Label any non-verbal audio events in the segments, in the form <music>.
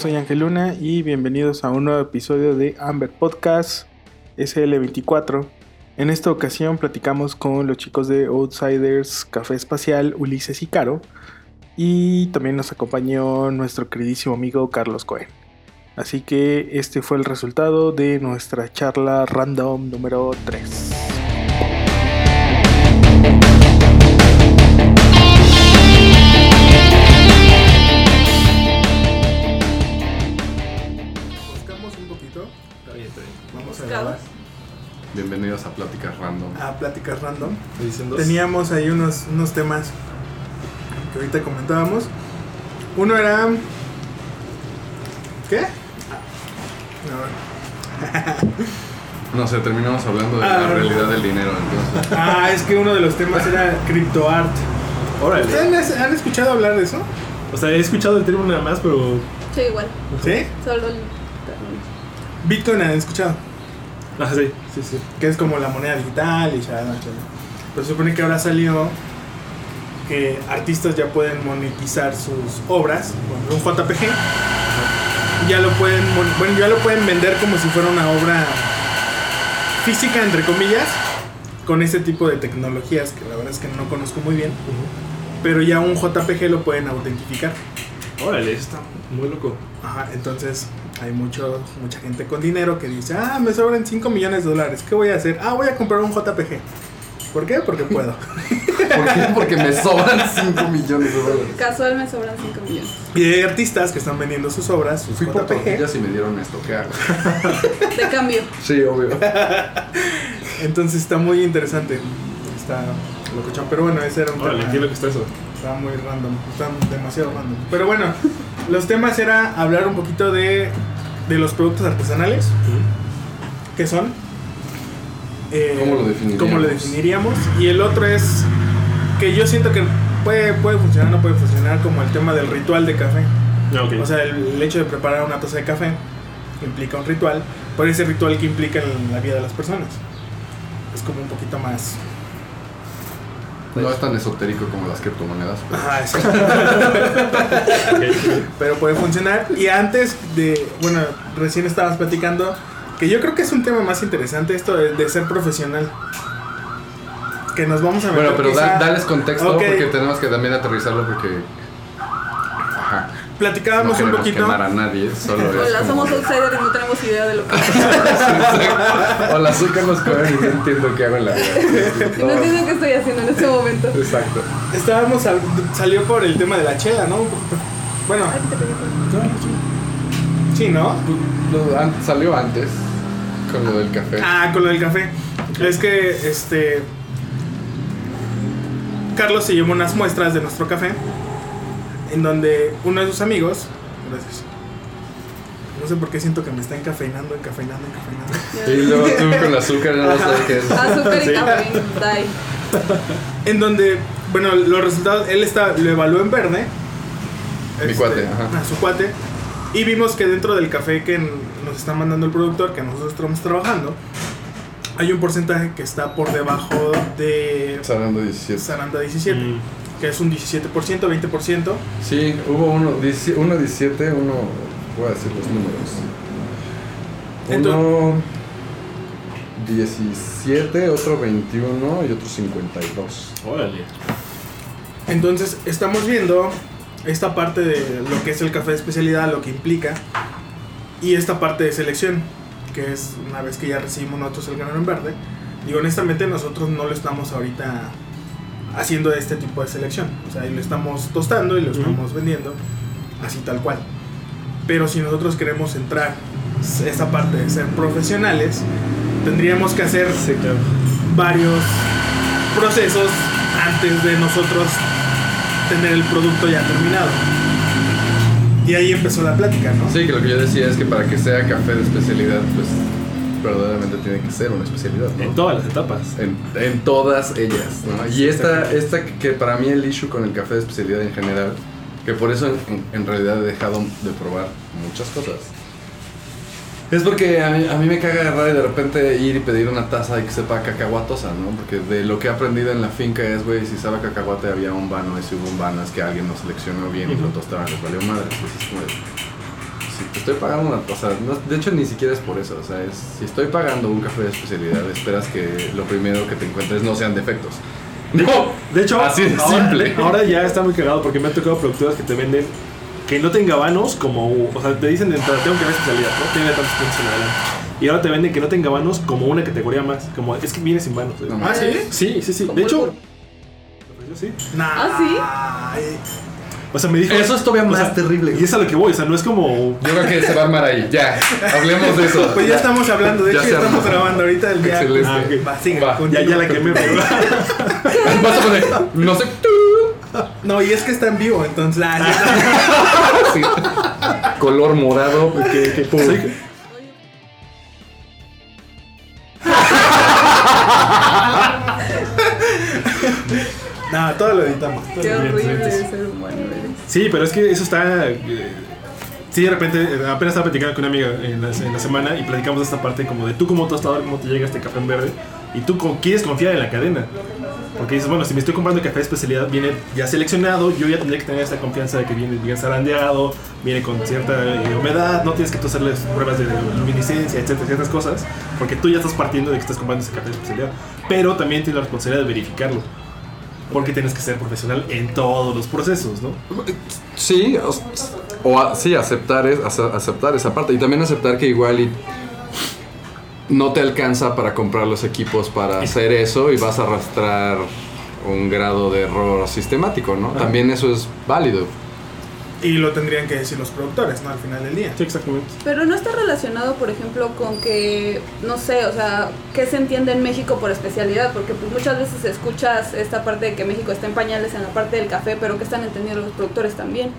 soy Ángel Luna y bienvenidos a un nuevo episodio de Amber Podcast SL24. En esta ocasión platicamos con los chicos de Outsiders Café Espacial, Ulises y Caro. Y también nos acompañó nuestro queridísimo amigo Carlos Cohen. Así que este fue el resultado de nuestra charla random número 3. Bienvenidos a Pláticas Random. a pláticas random. Teníamos ahí unos, unos temas que ahorita comentábamos. Uno era. ¿Qué? No, <laughs> No sé, terminamos hablando de Ah. la realidad del dinero, entonces. Ah, es que uno de los temas era criptoart. Órale. ¿Ustedes han escuchado hablar de eso? O sea, he escuchado el término nada más, pero. Sí, igual. ¿Sí? Solo el. Bitcoin han escuchado. Ah, sí, sí, sí. Que es como la moneda digital y ya. Pero se supone que ahora salió que artistas ya pueden monetizar sus obras con un JPG. Ya lo pueden, bueno, ya lo pueden vender como si fuera una obra física, entre comillas, con ese tipo de tecnologías que la verdad es que no conozco muy bien. Pero ya un JPG lo pueden autentificar. Órale, está muy loco. Ajá, entonces hay mucho, mucha gente con dinero que dice, ah, me sobran 5 millones de dólares, ¿qué voy a hacer? Ah, voy a comprar un JPG. ¿Por qué? Porque puedo. <laughs> ¿Por qué? Porque me sobran 5 millones de dólares. Casual me sobran 5 millones. Y hay artistas que están vendiendo sus obras, sus Fui por JPG. tortillas y me dieron esto, ¿qué hago? <laughs> De cambio. Sí, obvio. <laughs> Entonces está muy interesante. Está locochón. Pero bueno, ese era un Órale, tema. ¿qué es lo que está eso? Está muy random. Está demasiado random. Pero bueno, los temas era hablar un poquito de, de los productos artesanales. ¿Qué son? Eh, ¿Cómo lo definiríamos? ¿Cómo lo definiríamos? Y el otro es que yo siento que puede, puede funcionar, no puede funcionar como el tema del ritual de café. Ah. O sea, el, el hecho de preparar una taza de café implica un ritual, por ese ritual que implica en la vida de las personas. Es como un poquito más... No es tan esotérico como las criptomonedas. pero- Ajá, exacto. <laughs> Pero puede funcionar. Y antes de, bueno, recién estabas platicando que yo creo que es un tema más interesante esto de, de ser profesional. Que nos vamos a meter Bueno, pero da- quizá- dales contexto porque tenemos que también aterrizarlo porque. No Platicábamos un poquito. quemar a nadie, solo es. Hola, como- somos outsiders y no tenemos idea de lo que. Hola, soy Carlos Cohen y no entiendo qué hago en la vida. Y no entiendo qué estoy haciendo en este momento. Exacto. Estábamos, al- salió por el tema de la chela, ¿no? Bueno, sí, ¿no? Lo- salió antes con lo del café. Ah, con lo del café. Es que, este. Carlos se llevó unas muestras de nuestro café. En donde uno de sus amigos. Gracias. No sé por qué siento que me está encafeinando, encafeinando, encafeinando. Y luego tú <laughs> con el azúcar no sabes qué es. Azúcar y Sí. café. Dai. En donde, bueno, los resultados, él está, lo evaluó en verde. Mi cuate, ajá. A su cuate. Y vimos que dentro del café que nos está mandando el productor, que nosotros estamos trabajando, hay un porcentaje que está por debajo de Sarando 17. Saranda 17, Mm. Que es un 17%, 20%. Sí, hubo uno, 17, uno 17, uno. Voy a decir los números. Uno 17, otro 21 y otro 52. Órale. Entonces, estamos viendo esta parte de lo que es el café de especialidad, lo que implica, y esta parte de selección, que es una vez que ya recibimos nosotros el granero en verde. Y honestamente, nosotros no lo estamos ahorita haciendo este tipo de selección. O sea, lo estamos tostando y lo Ujú. estamos vendiendo así tal cual. Pero si nosotros queremos entrar esa parte de ser profesionales, tendríamos que hacer Sí, claro. varios procesos antes de nosotros tener el producto ya terminado. Y ahí empezó la plática, ¿no? Sí, que lo que yo decía es que para que sea café de especialidad, pues verdaderamente tiene que ser una especialidad, ¿no? En todas las etapas. En, en todas ellas, ¿no? Y esta, esta que para mí el issue con el café de especialidad en general, que por eso en, en realidad he dejado de probar muchas cosas, Es porque a mí, a mí me caga agarrar y de repente ir y pedir una taza y que sepa cacahuatosa, ¿no? Porque de lo que he aprendido en la finca es, güey, si sabe cacahuate había un vano, y si hubo un vano es que alguien no seleccionó bien y lo tostaron, les valió madre. Es como de, estoy pagando una cosa, no, de hecho ni siquiera es por eso, o sea, es, si estoy pagando un café de especialidad, esperas que lo primero que te encuentres no sean defectos. No, De hecho, Así de ahora, simple. ahora ya está muy cagado porque me han tocado productoras que te venden que no tenga vanos como. O sea, te dicen de entrada, tengo que ver especialidad, ¿no? Tiene tantos puntos en adelante. Y ahora te venden que no tenga vanos como una categoría más. Como es que viene sin vanos. No ¿Ah, sí? Sí, sí, sí. Como De hecho, por- sí. Nah. ¿Ah, sí? O sea, me dijo. Eso es todavía más sea, terrible. Y es a lo que voy, o sea, no es como. Yo creo que se va a armar ahí, ya, hablemos de eso. Pues ya estamos hablando, de Ya hecho ya estamos armó. grabando ahorita el día. Excelente. Ah, ok. Va, sigue, Va. continúa. Ya, ya la quemé, pero. <laughs> Vas a poner, no sé, No, y es que está en vivo, entonces. ah, <laughs> sí. color morado, que, que, pum. No, todo lo editamos. todo Qué horrible ser humano eres. Sí, pero es que eso está. eh, sí, de repente, eh, apenas estaba platicando con una amiga en la, en la semana y platicamos de esta parte como de tú como tostador, cómo te llega este café en verde y tú con- quieres confiar en la cadena. Porque dices, bueno, si me estoy comprando café de especialidad, viene ya seleccionado, yo ya tendría que tener esta confianza de que viene bien zarandeado, viene con cierta eh, humedad, no tienes que tú hacerles pruebas de luminiscencia, etcétera, ciertas cosas, porque tú ya estás partiendo de que estás comprando ese café de especialidad. Pero también tienes la responsabilidad de verificarlo. Porque tienes que ser profesional en todos los procesos, ¿no? Sí, o, o a- sí, aceptar, es, ace- aceptar esa parte. Y también aceptar que igual y no te alcanza para comprar los equipos para hacer eso y vas a arrastrar un grado de error sistemático, ¿no? También eso es válido. Y lo tendrían que decir los productores, ¿no? Al final del día. Sí, exactamente. Pero no está relacionado, por ejemplo, con que, no sé, o sea, ¿qué se entiende en México por especialidad? Porque pues muchas veces escuchas esta parte de que México está en pañales en la parte del café, pero que están entendiendo los productores también.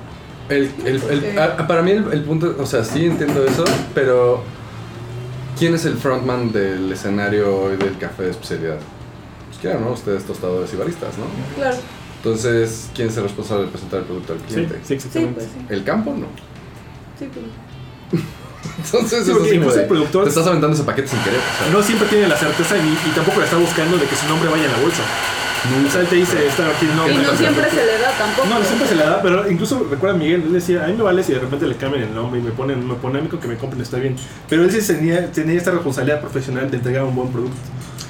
El, el- el- a- para mí el, el punto, o sea, sí entiendo eso, pero ¿quién es el frontman del escenario hoy del café de especialidad? Pues claro, ¿no? Ustedes tostadores y baristas, ¿no? Claro, Entonces, ¿quién es el responsable de presentar el producto al Sí, cliente? sí, sí, exactamente. pues sí. ¿El campo? No. Sí, pues. <laughs> Entonces, Sí, porque incluso el productor- Te estás aventando ese paquete sin querer. o sea, No siempre tiene la certeza y, y tampoco le está buscando de que su nombre vaya en la bolsa. O sea, él te dice, está aquí el nombre. Y no siempre se le da tampoco. No, no siempre se le da, pero incluso recuerda a Miguel, él decía, a mí me vale si de repente le cambian el nombre y me ponen, me ponen con que me compren, está bien. Pero él sí tenía, tenía esta responsabilidad profesional de entregar un buen producto.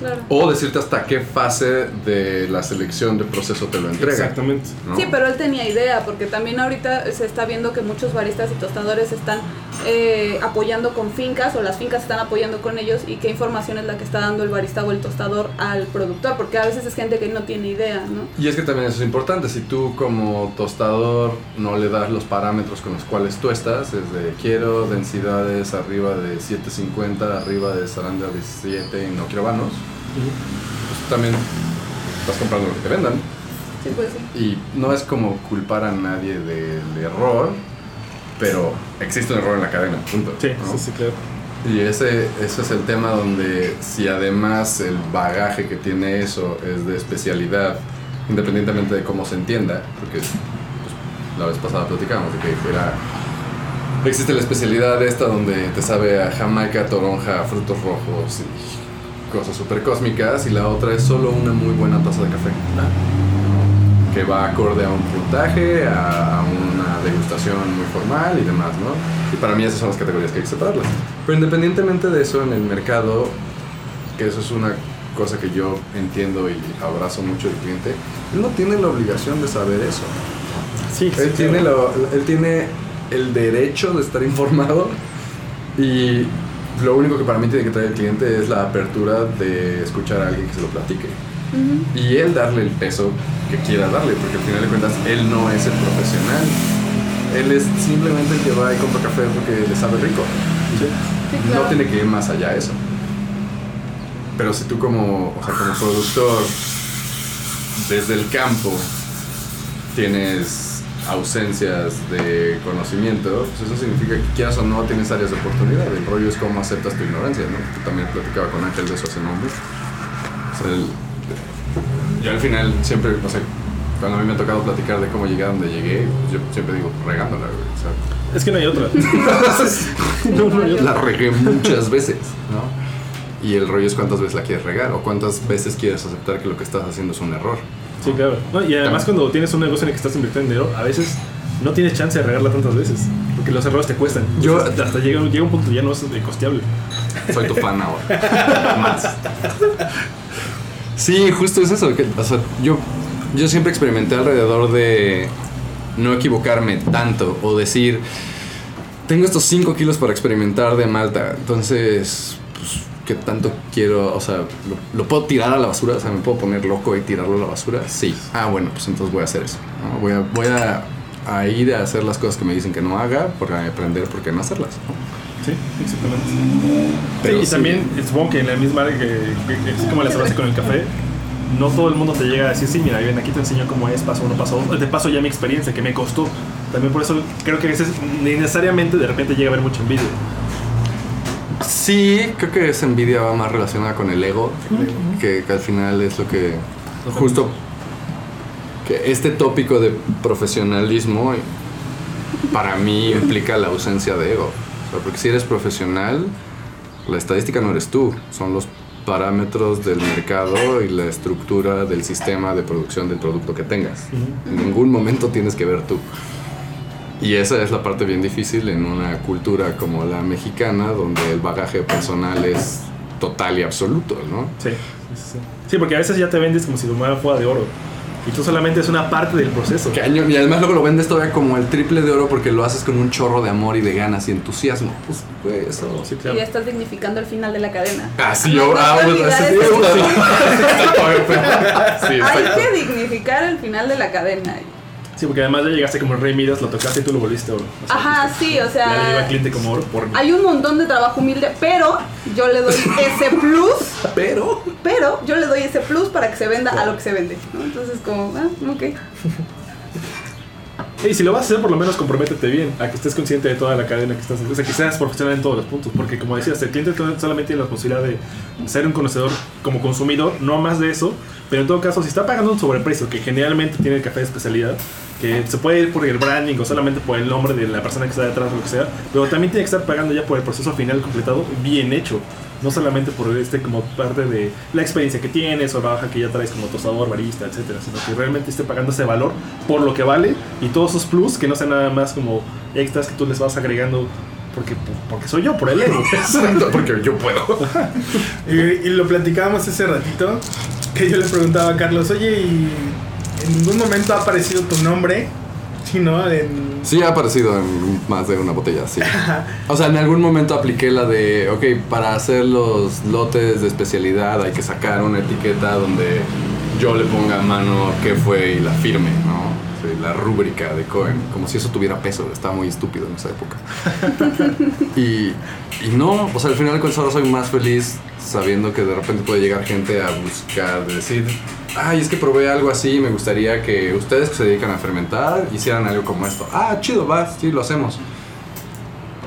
Claro. O decirte hasta qué fase de la selección de proceso te lo entrega. Exactamente. ¿no? Sí, pero él tenía idea, porque también ahorita se está viendo que muchos baristas y tostadores están eh, apoyando con fincas o las fincas están apoyando con ellos y qué información es la que está dando el barista o el tostador al productor, porque a veces es gente que no tiene idea, ¿no? Y es que también eso es importante. Si tú como tostador no le das los parámetros con los cuales tú estás, es de quiero densidades arriba de 750, arriba de zaranda 17 y no quiero vanos, pues también estás comprando lo que te vendan. Sí, pues sí. Y no es como culpar a nadie del error, pero existe un error en la cadena, punto. Sí, ¿no? sí, sí, claro. Y ese, ese es el tema donde si además el bagaje que tiene eso es de especialidad, independientemente de cómo se entienda, porque pues, la vez pasada platicábamos de que era... Existe la especialidad esta donde te sabe a jamaica, toronja, frutos rojos y cosas súper cósmicas, y la otra es solo una muy buena taza de café. Que va acorde a un puntaje, a, una degustación muy formal y demás, ¿no? Y para mí esas son las categorías que hay que separarlas. Pero independientemente de eso, en el mercado, que eso es una cosa que yo entiendo y abrazo mucho del cliente, él no tiene la obligación de saber eso. Sí, sí, Él, tiene, lo- él tiene el derecho de estar informado y lo único que para mí tiene que traer el cliente es la apertura de escuchar a alguien que se lo platique. Y él darle el peso que quiera darle, porque al final de cuentas él no es el profesional. Él es simplemente el que va y compra café porque le sabe rico. Sí, claro. No tiene que ir más allá de eso. Pero si tú como, o sea, como productor, desde el campo, tienes ausencias de conocimiento, pues eso significa que quieras o no tienes áreas de oportunidad. El rollo es cómo aceptas tu ignorancia, ¿no? Yo también platicaba con Ángel de eso hace no mucho. O sea, el- yo al final siempre, o sea, cuando a mí me ha tocado platicar de cómo llegué a donde llegué, yo siempre digo regándola, güey. O sea, Es que no hay otra. <laughs> <laughs> no, no hay otra. la regué muchas veces, ¿no? Y el rollo es cuántas veces la quieres regar o cuántas veces quieres aceptar que lo que estás haciendo es un error. Sí, claro. No, y además cuando tienes un negocio en el que estás invirtiendo dinero, a veces no tienes chance de regarla tantas veces. Porque los errores te cuestan. Yo- hasta llega, llega un punto que ya no es costeable. Soy tu fan ahora. Más. Sí, justo es eso. que, o sea, yo, yo siempre experimenté alrededor de no equivocarme tanto o decir, tengo estos 5 kilos para experimentar de malta, entonces, ¿qué tanto quiero? O sea, ¿lo, lo puedo tirar a la basura? O sea, ¿me puedo poner loco y tirarlo a la basura? Sí. Ah, bueno, pues entonces voy a hacer eso. ¿no? Voy, a, voy a, a ir a hacer las cosas que me dicen que no haga, para aprender por qué no hacerlas. ¿no? Sí, exactamente. Pero sí, y sí. también supongo que en la misma área que, que- que- así como la cerveza con el café, no todo el mundo te llega a decir, sí, mira, ven, aquí te enseño cómo es, paso uno, paso dos. Te paso ya mi experiencia, que me costó. También por eso creo que a veces necesariamente de repente llega a haber mucha envidia. Sí, creo que esa envidia va más relacionada con el ego, que, que al final es lo que justo que este tópico de profesionalismo para mí implica la ausencia de ego. O sea, porque si eres profesional, la estadística no eres tú, son los parámetros del mercado y la estructura del sistema de producción del producto que tengas. En ningún momento tienes que ver tú. Y esa es la parte bien difícil en una cultura como la mexicana, donde el bagaje personal es total y absoluto, ¿no? Sí, sí, sí. Sí, porque a veces ya te vendes como si tu madre fuera de oro. Y tú solamente es una parte del proceso. Cañón. Y además luego lo vendes todavía como el triple de oro porque lo haces con un chorro de amor y de ganas y entusiasmo. Pues, güey, eso... Sí, Y ya estás dignificando el final de la cadena. Ah, sí, No, yo... no ah, <laughs> <laughs> Hay que dignificar el final de la cadena. Sí, porque además ya llegaste como rey Midas, lo tocaste y tú lo volviste oro. O sea, Ajá, sí, o Ya le lleva sea, cliente como oro por mí. hay un montón de trabajo humilde, pero yo le doy <laughs> ese plus, Pero... pero yo le doy ese plus para que se venda a lo que se vende, ¿no? Entonces como, ah, ok. <laughs> Y si lo vas a hacer, por lo menos comprométete bien a que estés consciente de toda la cadena que estás O sea, que seas profesional en todos los puntos. Porque, como decías, el cliente solamente tiene la posibilidad de ser un conocedor como consumidor, no más de eso. Pero en todo caso, si está pagando un sobreprecio, que generalmente tiene el café de especialidad, que se puede ir por el branding o solamente por el nombre de la persona que está detrás o lo que sea, pero también tiene que estar pagando ya por el proceso final completado bien hecho. No solamente por este como parte de la experiencia que tienes o la baja que ya traes como tostador, barista, etcétera, sino que realmente esté pagando ese valor por lo que vale y todos esos plus que no sean nada más como extras que tú les vas agregando porque, porque soy yo, por el ego. <laughs> Exacto, porque yo puedo. <laughs> Y, y lo platicábamos ese ratito, que yo le preguntaba a Carlos, oye, ¿y en ningún momento ha aparecido tu nombre? Sí, ¿no? En... Sí ha aparecido en más de una botella, sí. O sea, en algún momento apliqué la de, ok, para hacer los lotes de especialidad hay que sacar una etiqueta donde yo le ponga a mano qué fue y la firme, ¿no? La rúbrica de Cohen, como si eso tuviera peso, estaba muy estúpido en esa época. Y, y no, o sea, al final de cuentas ahora soy más feliz sabiendo que de repente puede llegar gente a buscar, de decir, ay, es que probé algo así, me gustaría que ustedes que se dedican a fermentar hicieran algo como esto. Ah, chido, va, sí, lo hacemos.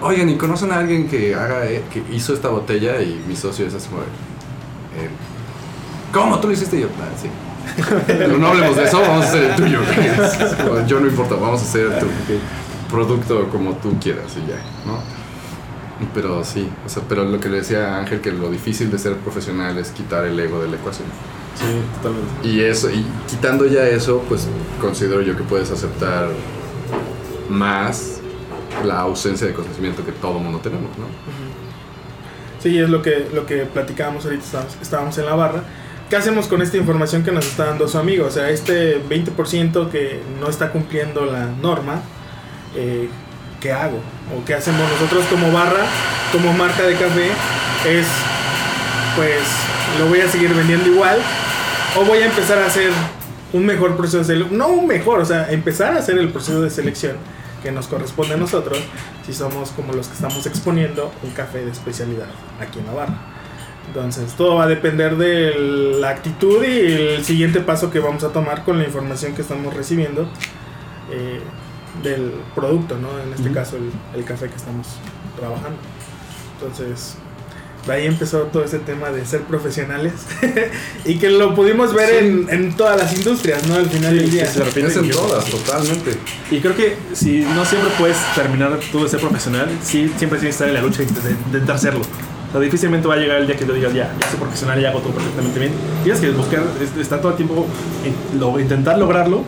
Oigan, ¿y conocen a alguien que haga, eh, que hizo esta botella? Y mi socio es así como, eh, ¿cómo? ¿Tú lo hiciste? Yo, ah, sí. Pero no hablemos de eso, vamos a hacer el tuyo. Yo no importa, vamos a hacer tu producto como tú quieras y ya, ¿no? Pero sí, o sea, pero lo que le decía Ángel, que lo difícil de ser profesional es quitar el ego de la ecuación. Sí, totalmente. Y eso, y quitando ya eso, pues considero yo que puedes aceptar más la ausencia de conocimiento que todo mundo tenemos, ¿no? Sí, es lo que, lo que platicábamos ahorita, estábamos, estábamos en la barra. ¿Qué hacemos con esta información que nos está dando su amigo? O sea, este 20% que no está cumpliendo la norma, eh, ¿qué hago? ¿O qué hacemos nosotros como barra, como marca de café? Es, pues, lo voy a seguir vendiendo igual o voy a empezar a hacer un mejor proceso de selección. No un mejor, o sea, empezar a hacer el proceso de selección que nos corresponde a nosotros si somos como los que estamos exponiendo un café de especialidad aquí en Navarra. Entonces, todo va a depender de la actitud y el siguiente paso que vamos a tomar con la información que estamos recibiendo eh, del producto, ¿no? En este caso, el, el café que estamos trabajando. Entonces, ahí empezó todo ese tema de ser profesionales <laughs> y que lo pudimos ver Sí. en, en todas las industrias, ¿no? Al final Sí, del día. se repite Es en yo- todas, totalmente. Y creo que si no siempre puedes terminar tú de ser profesional, sí siempre tienes que estar en la lucha de, intentar serlo. O sea, difícilmente va a llegar el día que tú digas, ya, ya soy profesional y hago todo perfectamente bien. Tienes que buscar, es- estar todo el tiempo, en- lo- intentar lograrlo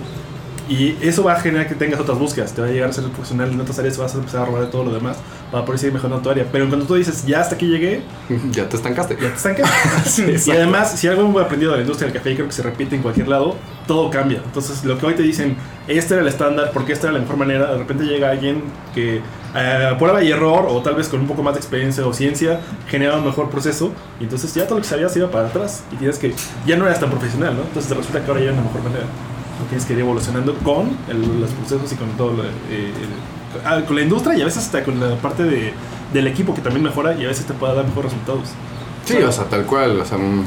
Y eso va a generar que tengas otras búsquedas. Te va a llegar a ser profesional en otras áreas, vas a empezar a robar de todo lo demás para poder seguir mejorando tu área. Pero cuando tú dices, ya hasta aquí llegué, <laughs> Ya te estancaste. ya te estancas. <laughs> y además, si algo hemos aprendido de la industria del café, y creo que se repite en cualquier lado, todo cambia. Entonces, lo que hoy te dicen, este era el estándar, porque esta era la mejor manera, de repente llega alguien que eh, prueba y error, o tal vez con un poco más de experiencia o ciencia, genera un mejor proceso, y entonces ya todo lo que sabías iba para atrás, y tienes que, ya no eras tan profesional, ¿no? Entonces resulta que ahora ya es la mejor manera. Tienes que ir evolucionando con el- los procesos y con todo lo, eh, el- ah, con la industria y a veces hasta con la parte de, del equipo que también mejora y a veces te puede dar mejores resultados. Sí, o sea, tal cual. O sea, un,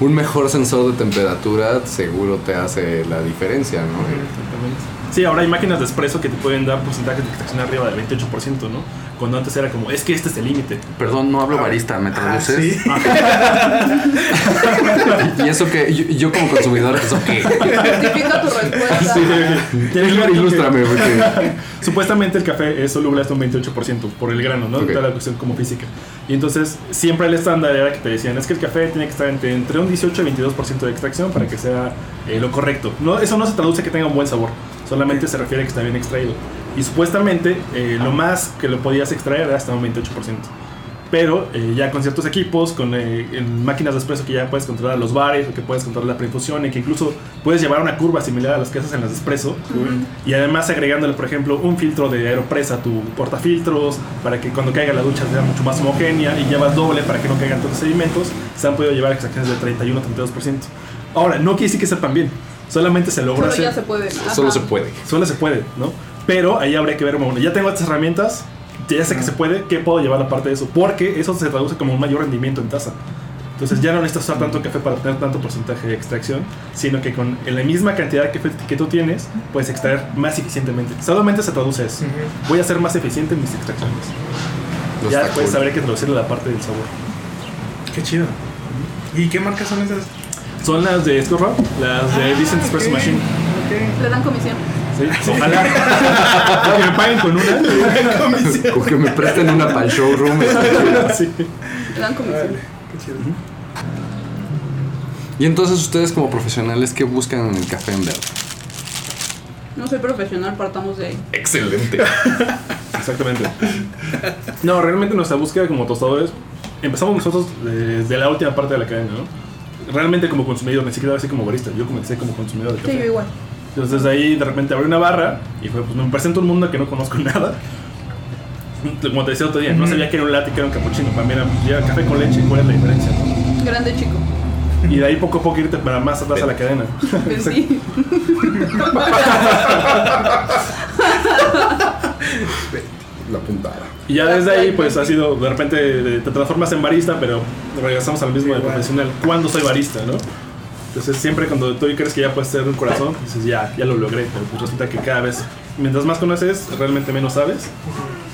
un mejor sensor de temperatura seguro te hace la diferencia, ¿no? Exactamente. Sí, ahora hay máquinas de expreso que te pueden dar porcentajes de extracción arriba del 28%, ¿no? Cuando antes era como, es que este es el límite. Perdón, no hablo barista, ¿me Ah, traduces? sí. <laughs> ¿Y eso que yo, yo como consumidor, eso qué? Justifica tu respuesta. Tienes que ver que- Ilústrame, porque... <laughs> Supuestamente el café es soluble hasta un 28% por el grano, ¿no? Ok. Toda la cuestión como física. Y entonces siempre el estándar era que te decían, es que el café tiene que estar entre, entre un 18 y 22% de extracción para que sea eh, lo correcto. No, eso no se traduce que tenga un buen sabor, solamente se refiere a que está bien extraído. Y supuestamente eh, lo más que lo podías extraer era hasta un 28%. Pero eh, ya con ciertos equipos, con eh, en máquinas de espresso que ya puedes controlar los bares, o que puedes controlar la preinfusión, y que incluso puedes llevar una curva similar a las que haces en las de espresso. Y además agregándole, por ejemplo, un filtro de Aeropress a tu portafiltros, para que cuando caiga la ducha sea mucho más homogénea, y llevas doble para que no caigan todos los sedimentos, se han podido llevar extracciones de 31-32%. Ahora, no quiere decir que sepan bien, solamente se logra Solo hacer. ya se puede. Ajá. Solo se puede. Solo se puede, ¿no? Pero ahí habría que ver, bueno, ya tengo estas herramientas, ya sé que se puede, ¿qué puedo llevar aparte de eso? Porque eso se traduce como un mayor rendimiento en taza. Entonces ya no necesitas usar tanto café para obtener tanto porcentaje de extracción, sino que con la misma cantidad de café que tú tienes, puedes extraer más eficientemente. Solamente se traduce eso. Voy a ser más eficiente en mis extracciones. No ya después cool. saber que traducirle la parte del sabor. Qué chido. ¿Y qué marcas son esas? Son las de Scorro, las de Decent Espresso ok. Machine. Ok. Le dan comisión. Sí, <laughs> ojalá que me paguen con una. Con que me presten una para el showroom. Sí. Le dan comisión. Vale, qué chido. Y entonces ustedes como profesionales, ¿qué buscan en el café en verde? No soy profesional, partamos de ahí. Excelente. <laughs> Exactamente. No, realmente nuestra búsqueda como tostadores, empezamos nosotros desde la última parte de la cadena, ¿no? Realmente como consumidor, ni siquiera así como barista, yo comencé como consumidor de Sí, café. yo igual. Entonces desde ahí de repente abrí una barra y fue, pues me presento un mundo que no conozco <laughs> nada. Como te decía otro día, no sabía que era un latte, que era un cappuccino, para mí era, ya café con leche, ¿cuál es la diferencia? no? Grande chico. Y de ahí poco a poco irte para más atrás a la cadena. Sí. <laughs> <laughs> La puntada. Y ya desde ahí, pues ha sido, de repente te transformas en barista, pero regresamos al mismo de profesional. ¿Cuándo soy barista, no? Entonces siempre cuando tú crees que ya puedes ser un corazón, dices ya, ya lo logré, pero pues resulta que cada vez, mientras más conoces, realmente menos sabes.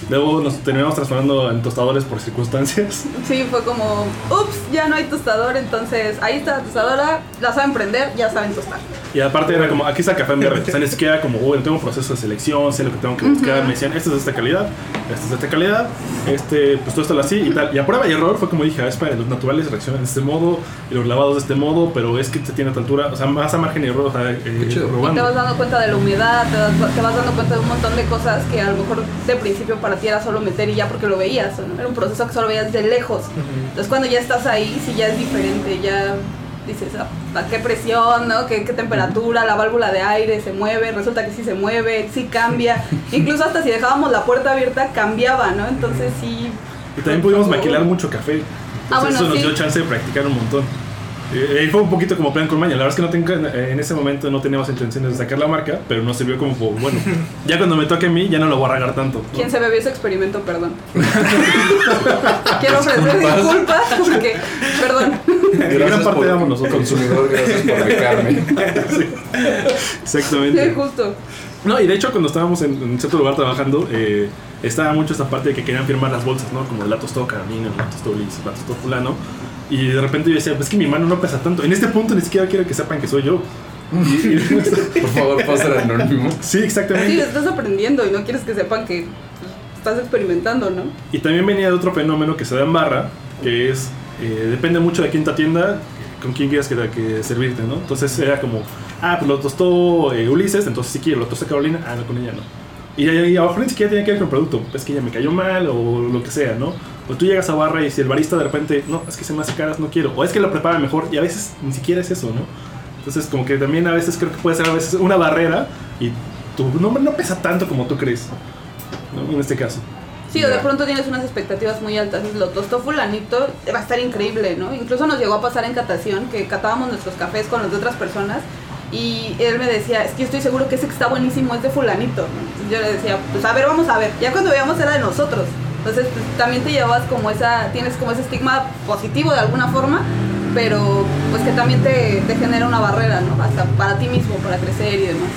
Luego nos terminamos transformando en tostadores por circunstancias. Sí, fue como, ups, ya no hay tostador, entonces ahí está la tostadora, la saben prender, ya saben tostar. Y aparte era como, aquí está el café en verde. O sea, ni siquiera como, uy, tengo un proceso de selección, sé lo que tengo que buscar. Me decían, este es de esta calidad, este es de esta calidad, este, pues todo esto así y tal. Y a prueba y error fue como dije, ah, espera, los naturales reaccionan de este modo y los lavados de este modo, pero es que se tiene a tal altura, o sea, más a margen y error, o sea, eh, chido. Y te vas dando cuenta de la humedad, te vas, te vas dando cuenta de un montón de cosas que a lo mejor de principio para ti era solo meter y ya porque lo veías, ¿no? Era un proceso que solo veías de lejos. Entonces cuando ya estás ahí, sí ya es diferente, ya dices, "Ah, ¿a qué presión, no? ¿Qué, qué temperatura? La válvula de aire se mueve, resulta que sí se mueve, sí cambia. <laughs> Incluso hasta si dejábamos la puerta abierta, cambiaba, ¿no? Entonces sí... Y también pudimos maquilar mucho café. Ah, Entonces bueno, eso nos sí. dio chance de practicar un montón. Eh, fue un poquito como plan con maña. La verdad es que no tengo- eh, en ese momento no teníamos intenciones de sacar la marca, pero nos sirvió como, bueno, <laughs> ya cuando me toque a mí ya no lo voy a regar tanto. ¿no? ¿Quién se bebió ese experimento? Perdón. <laughs> Quiero ofrecer Disculpas. disculpas porque, perdón. gran parte éramos nosotros. Consumidor, gracias por <laughs> becarme. Exactamente. Sí, justo. No, y de hecho cuando estábamos en, en cierto lugar trabajando, eh, estaba mucho esta parte de que querían firmar las bolsas, ¿no? Como la tostó Carolina, la tostó Liz, la tostó fulano. Y de repente yo decía, pues es que mi mano no pesa tanto. En este punto ni siquiera quiero que sepan que soy yo. Y- y- <laughs> Por favor, ser anónimo. sí, Sí, exactamente. estás aprendiendo y no quieres que sepan que estás experimentando, ¿no? Y también venía de otro fenómeno que se da en barra, que es, eh, depende mucho de quién te atienda, con quién quieras que, que servirte, ¿no? Entonces era como, ah, pues lo tostó eh, Ulises, entonces si quiero, lo tostó Carolina, ah, no, con ella no. Y y abajo ni siquiera tiene que ver con el producto, es que ella me cayó mal o lo que sea, ¿no? O tú llegas a barra y si el barista de repente, no, es que se me hace caras, no quiero. O es que lo prepara mejor y a veces ni siquiera es eso, ¿no? Entonces como que también a veces creo que puede ser a veces una barrera y tu nombre no pesa tanto como tú crees, ¿no? En este caso. Sí, o de Ya. pronto tienes unas expectativas muy altas. Lo tostó fulanito, va a estar increíble, ¿no? Incluso nos llegó a pasar en catación que catábamos nuestros cafés con los de otras personas y él me decía, es que estoy seguro que ese que está buenísimo es de fulanito. Yo le decía, pues a ver, vamos a ver. Ya cuando veíamos era de nosotros. Entonces pues, también te llevas como esa, tienes como ese estigma positivo de alguna forma, pero pues que también te, te genera una barrera, ¿no? Hasta para ti mismo, para crecer y demás.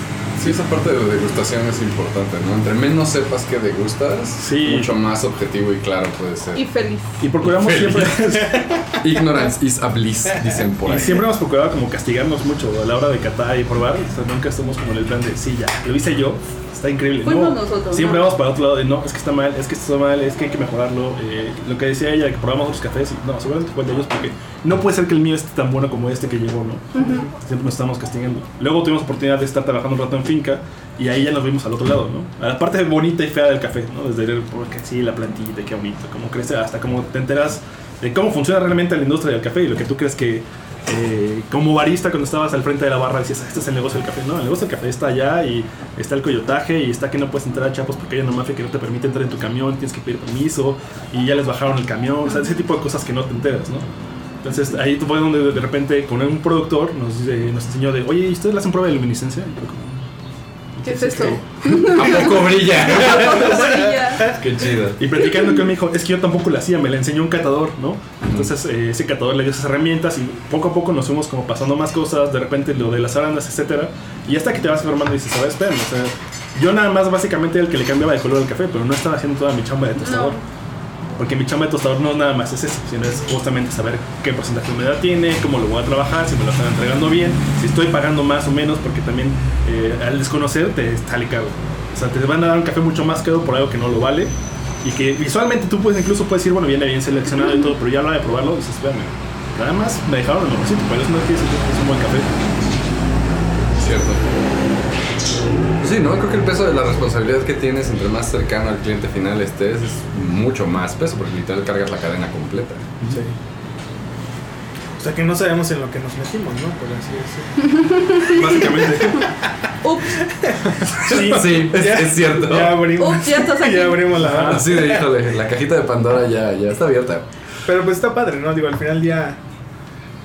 Sí, esa parte de la degustación es importante, ¿no? Entre menos sepas que degustas, Sí. mucho más objetivo y claro puede ser. Y feliz. Y procuramos siempre... <laughs> Ignorance is a bliss, dicen por Y ahí. siempre hemos procurado como castigarnos mucho a la hora de catar y probar. O sea, nunca estamos como en el plan de, sí, ya, lo hice yo, está increíble. Fuimos no, nosotros, Siempre ¿no? vamos para otro lado de, no, es que está mal, es que está mal, es que hay que mejorarlo. Eh, lo que decía ella, que probamos otros cafés, y no, seguramente fue de ellos porque no puede ser que el mío esté tan bueno como este que llegó, ¿no? Siempre nos estamos castigando. Luego tuvimos oportunidad de estar trabajando un rato en finca y ahí ya nos vimos al otro lado, ¿no? A la parte bonita y fea del café, ¿no? Desde el, porque sí, la plantita, qué bonito, cómo crece, hasta cómo te enteras de cómo funciona realmente la industria del café y lo que tú crees que eh, como barista cuando estabas al frente de la barra decías, "Ah, este es el negocio del café. No, el negocio del café está allá y está el coyotaje y está que no puedes entrar a Chapos porque hay una mafia que no te permite entrar en tu camión, tienes que pedir permiso y ya les bajaron el camión, o sea, ese tipo de cosas que no te enteras, ¿no? Entonces ahí fue donde de repente con un productor nos, enseñó de, oye, ¿y ustedes le hacen prueba de luminiscencia? Y yo ¿Qué es esto? ¿A poco brilla? <laughs> Amarilla. Qué chido. Y platicando con él me dijo, es que yo tampoco lo hacía, me la enseñó un catador, ¿no? Entonces eh, ese catador le dio esas herramientas y poco a poco nos fuimos como pasando más cosas, de repente lo de las arandas, etcétera Y hasta que te vas formando y dices, a ver, espérame, o sea, yo nada más básicamente era el que le cambiaba de color al café, pero no estaba haciendo toda mi chamba de tostador. No. Porque mi chamba de tostador no nada más es eso, sino es justamente saber qué porcentaje de humedad tiene, cómo lo voy a trabajar, si me lo están entregando bien, si estoy pagando más o menos, porque también eh, al desconocer te sale caro. O sea, te van a dar un café mucho más caro por algo que no lo vale. Y que visualmente tú puedes incluso puedes decir, bueno, viene bien seleccionado y todo, pero ya a la hora de probarlo dices, espérame, nada más me dejaron el mejorcito, pero eso no quiere decir es un buen café. Cierto. Sí, ¿no? Creo que el peso de la responsabilidad que tienes entre más cercano al cliente final estés es mucho más peso, porque literal cargas la cadena completa. Sí. O sea que no sabemos en lo que nos metimos, ¿no? Por así decirlo. <laughs> Básicamente. Ups, Sí, <laughs> sí, es, Ya- es cierto. Ya abrimos. Ups, ya estás aquí. <laughs> ya abrimos la Así de, híjole, la cajita de Pandora ya, ya está abierta. Pero pues está padre, ¿no? Digo, al final ya.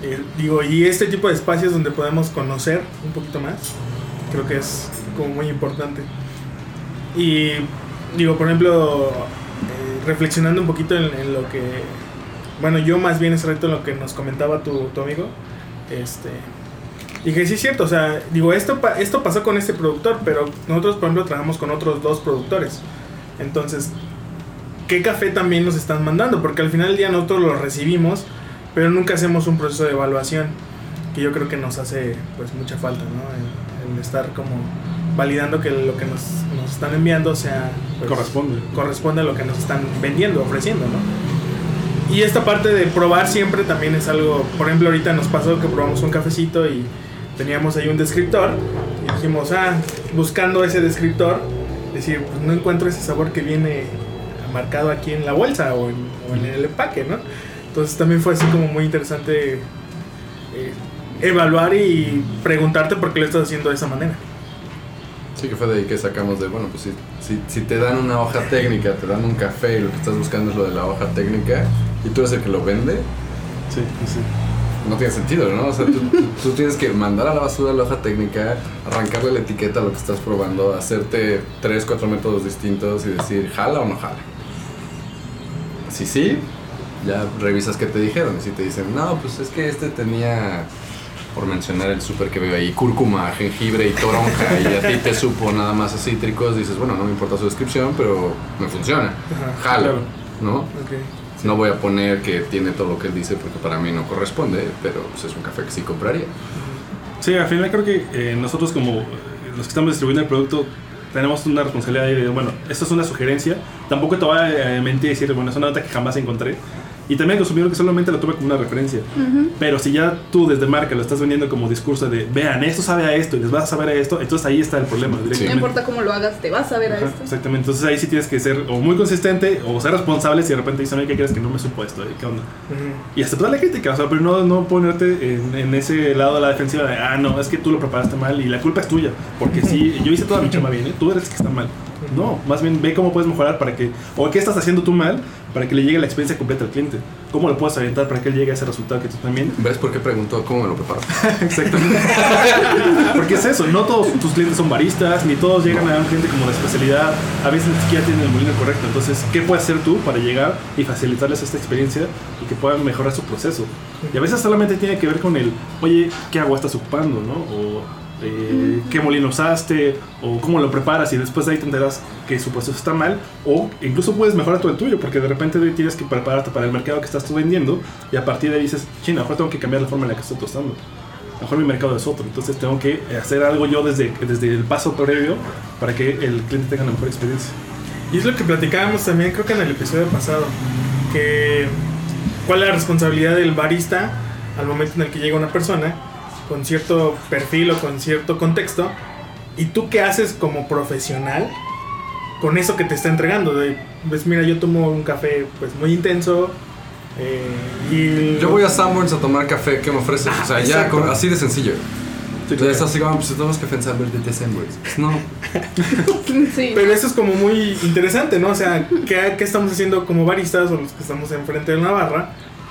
eh, digo, y este tipo de espacios donde podemos conocer un poquito más, creo que es como muy importante. Y digo, por ejemplo, eh, reflexionando un poquito en, en lo que. Bueno, yo más bien ese reto en lo que nos comentaba tu, tu amigo. Este. Dije, sí es cierto, o sea, digo, esto, esto pasó con este productor, pero nosotros, por ejemplo, trabajamos con otros dos productores. Entonces, qué café también nos están mandando, porque al final del día nosotros lo recibimos, pero nunca hacemos un proceso de evaluación, que yo creo que nos hace pues mucha falta, ¿no? Estar como validando que lo que nos, nos están enviando sea pues, Corresponde. corresponde a lo que nos están vendiendo, ofreciendo, ¿no? Y esta parte de probar siempre también es algo, por ejemplo, ahorita nos pasó que probamos un cafecito y teníamos ahí un descriptor y dijimos, ah, buscando ese descriptor, decir, pues no encuentro ese sabor que viene marcado aquí en la bolsa o en, o en el empaque, ¿no? Entonces también fue así como muy interesante eh, evaluar y preguntarte por qué lo estás haciendo de esa manera. Sí, que fue de ahí que sacamos de, bueno, pues si, si, si te dan una hoja técnica, te dan un café y lo que estás buscando es lo de la hoja técnica y tú eres el que lo vende, Sí, sí. no tiene sentido, ¿no? O sea, tú, tú- tú tienes que mandar a la basura la hoja técnica, arrancarle la etiqueta a lo que estás probando, hacerte tres, cuatro métodos distintos y decir, ¿jala o no jala? Si sí, ya revisas qué te dijeron. Y si te dicen, no, pues es que este tenía, por mencionar el súper que veo ahí, cúrcuma, jengibre y toronja, y a ti te <laughs> supo nada más a cítricos, dices, bueno, no me importa su descripción, pero me funciona. Ajá, Jalo, claro. ¿no? Ok. No voy a poner que tiene todo lo que él dice porque para mí no corresponde, pero pues, es un café que sí compraría. Sí, al final creo que eh, nosotros como eh, los que estamos distribuyendo el producto tenemos una responsabilidad de, bueno, esto es una sugerencia, tampoco te voy a eh, mentir y decir, bueno, es una nota que jamás encontré, Y también el consumidor que solamente lo tome como una referencia. Pero si ya tú desde marca lo estás vendiendo como discurso de, vean, esto sabe a esto y les vas a saber a esto, entonces ahí está el problema No directamente. importa cómo lo hagas, te vas a a Ajá, esto. exactamente, entonces ahí sí tienes que ser o muy consistente o ser responsable si de repente dicen, oye, ¿qué crees que no me supo esto? eh? ¿Qué onda? Ujú. Y aceptar la crítica, o sea, pero no, no ponerte en, en ese lado de la defensiva de, ah, no, es que tú lo preparaste mal y la culpa es tuya, porque <laughs> sí, yo hice toda mi chamba bien, ¿eh? tú eres el que está mal. No, más bien ve cómo puedes mejorar para que, o qué estás haciendo tú mal para que le llegue la experiencia completa al cliente. ¿Cómo lo puedes orientar para que él llegue a ese resultado que tú también? ¿Ves por qué preguntó cómo me lo preparo? <laughs> Exactamente. <laughs> Porque es eso, no todos tus clientes son baristas, ni todos llegan a un cliente como de especialidad, a veces ni siquiera tienen el molino correcto. Entonces, ¿qué puedes hacer tú para llegar y facilitarles esta experiencia y que puedan mejorar su proceso? Y a veces solamente tiene que ver con el, oye, ¿qué agua estás ocupando? ¿no? O qué molino usaste, o cómo lo preparas, y después de ahí te enteras que su proceso está mal, o incluso puedes mejorar todo el tuyo, porque de repente tienes que prepararte para el mercado que estás tú vendiendo, y a partir de ahí dices, chino, ahora tengo que cambiar la forma en la que estoy tostando. Mejor mi mercado es otro, entonces tengo que hacer algo yo desde, desde el paso previo para que el cliente tenga la mejor experiencia. Y es lo que platicábamos también, creo que en el episodio pasado, que cuál es la responsabilidad del barista al momento en el que llega una persona con cierto perfil o con cierto contexto, y tú qué haces como profesional con eso que te está entregando. De, pues mira, yo tomo un café pues muy intenso eh, y Yo voy a Sanborns a tomar café, ¿qué me ofreces? o sea, ya exacto. con- así de sencillo. Sí, Entonces, así como, pues tomas café en Sanborns de Sanborns. Pues no. <laughs> Sí. Pero eso es como muy interesante, ¿no? O sea, ¿qué, qué estamos haciendo como baristas o los que estamos enfrente de una barra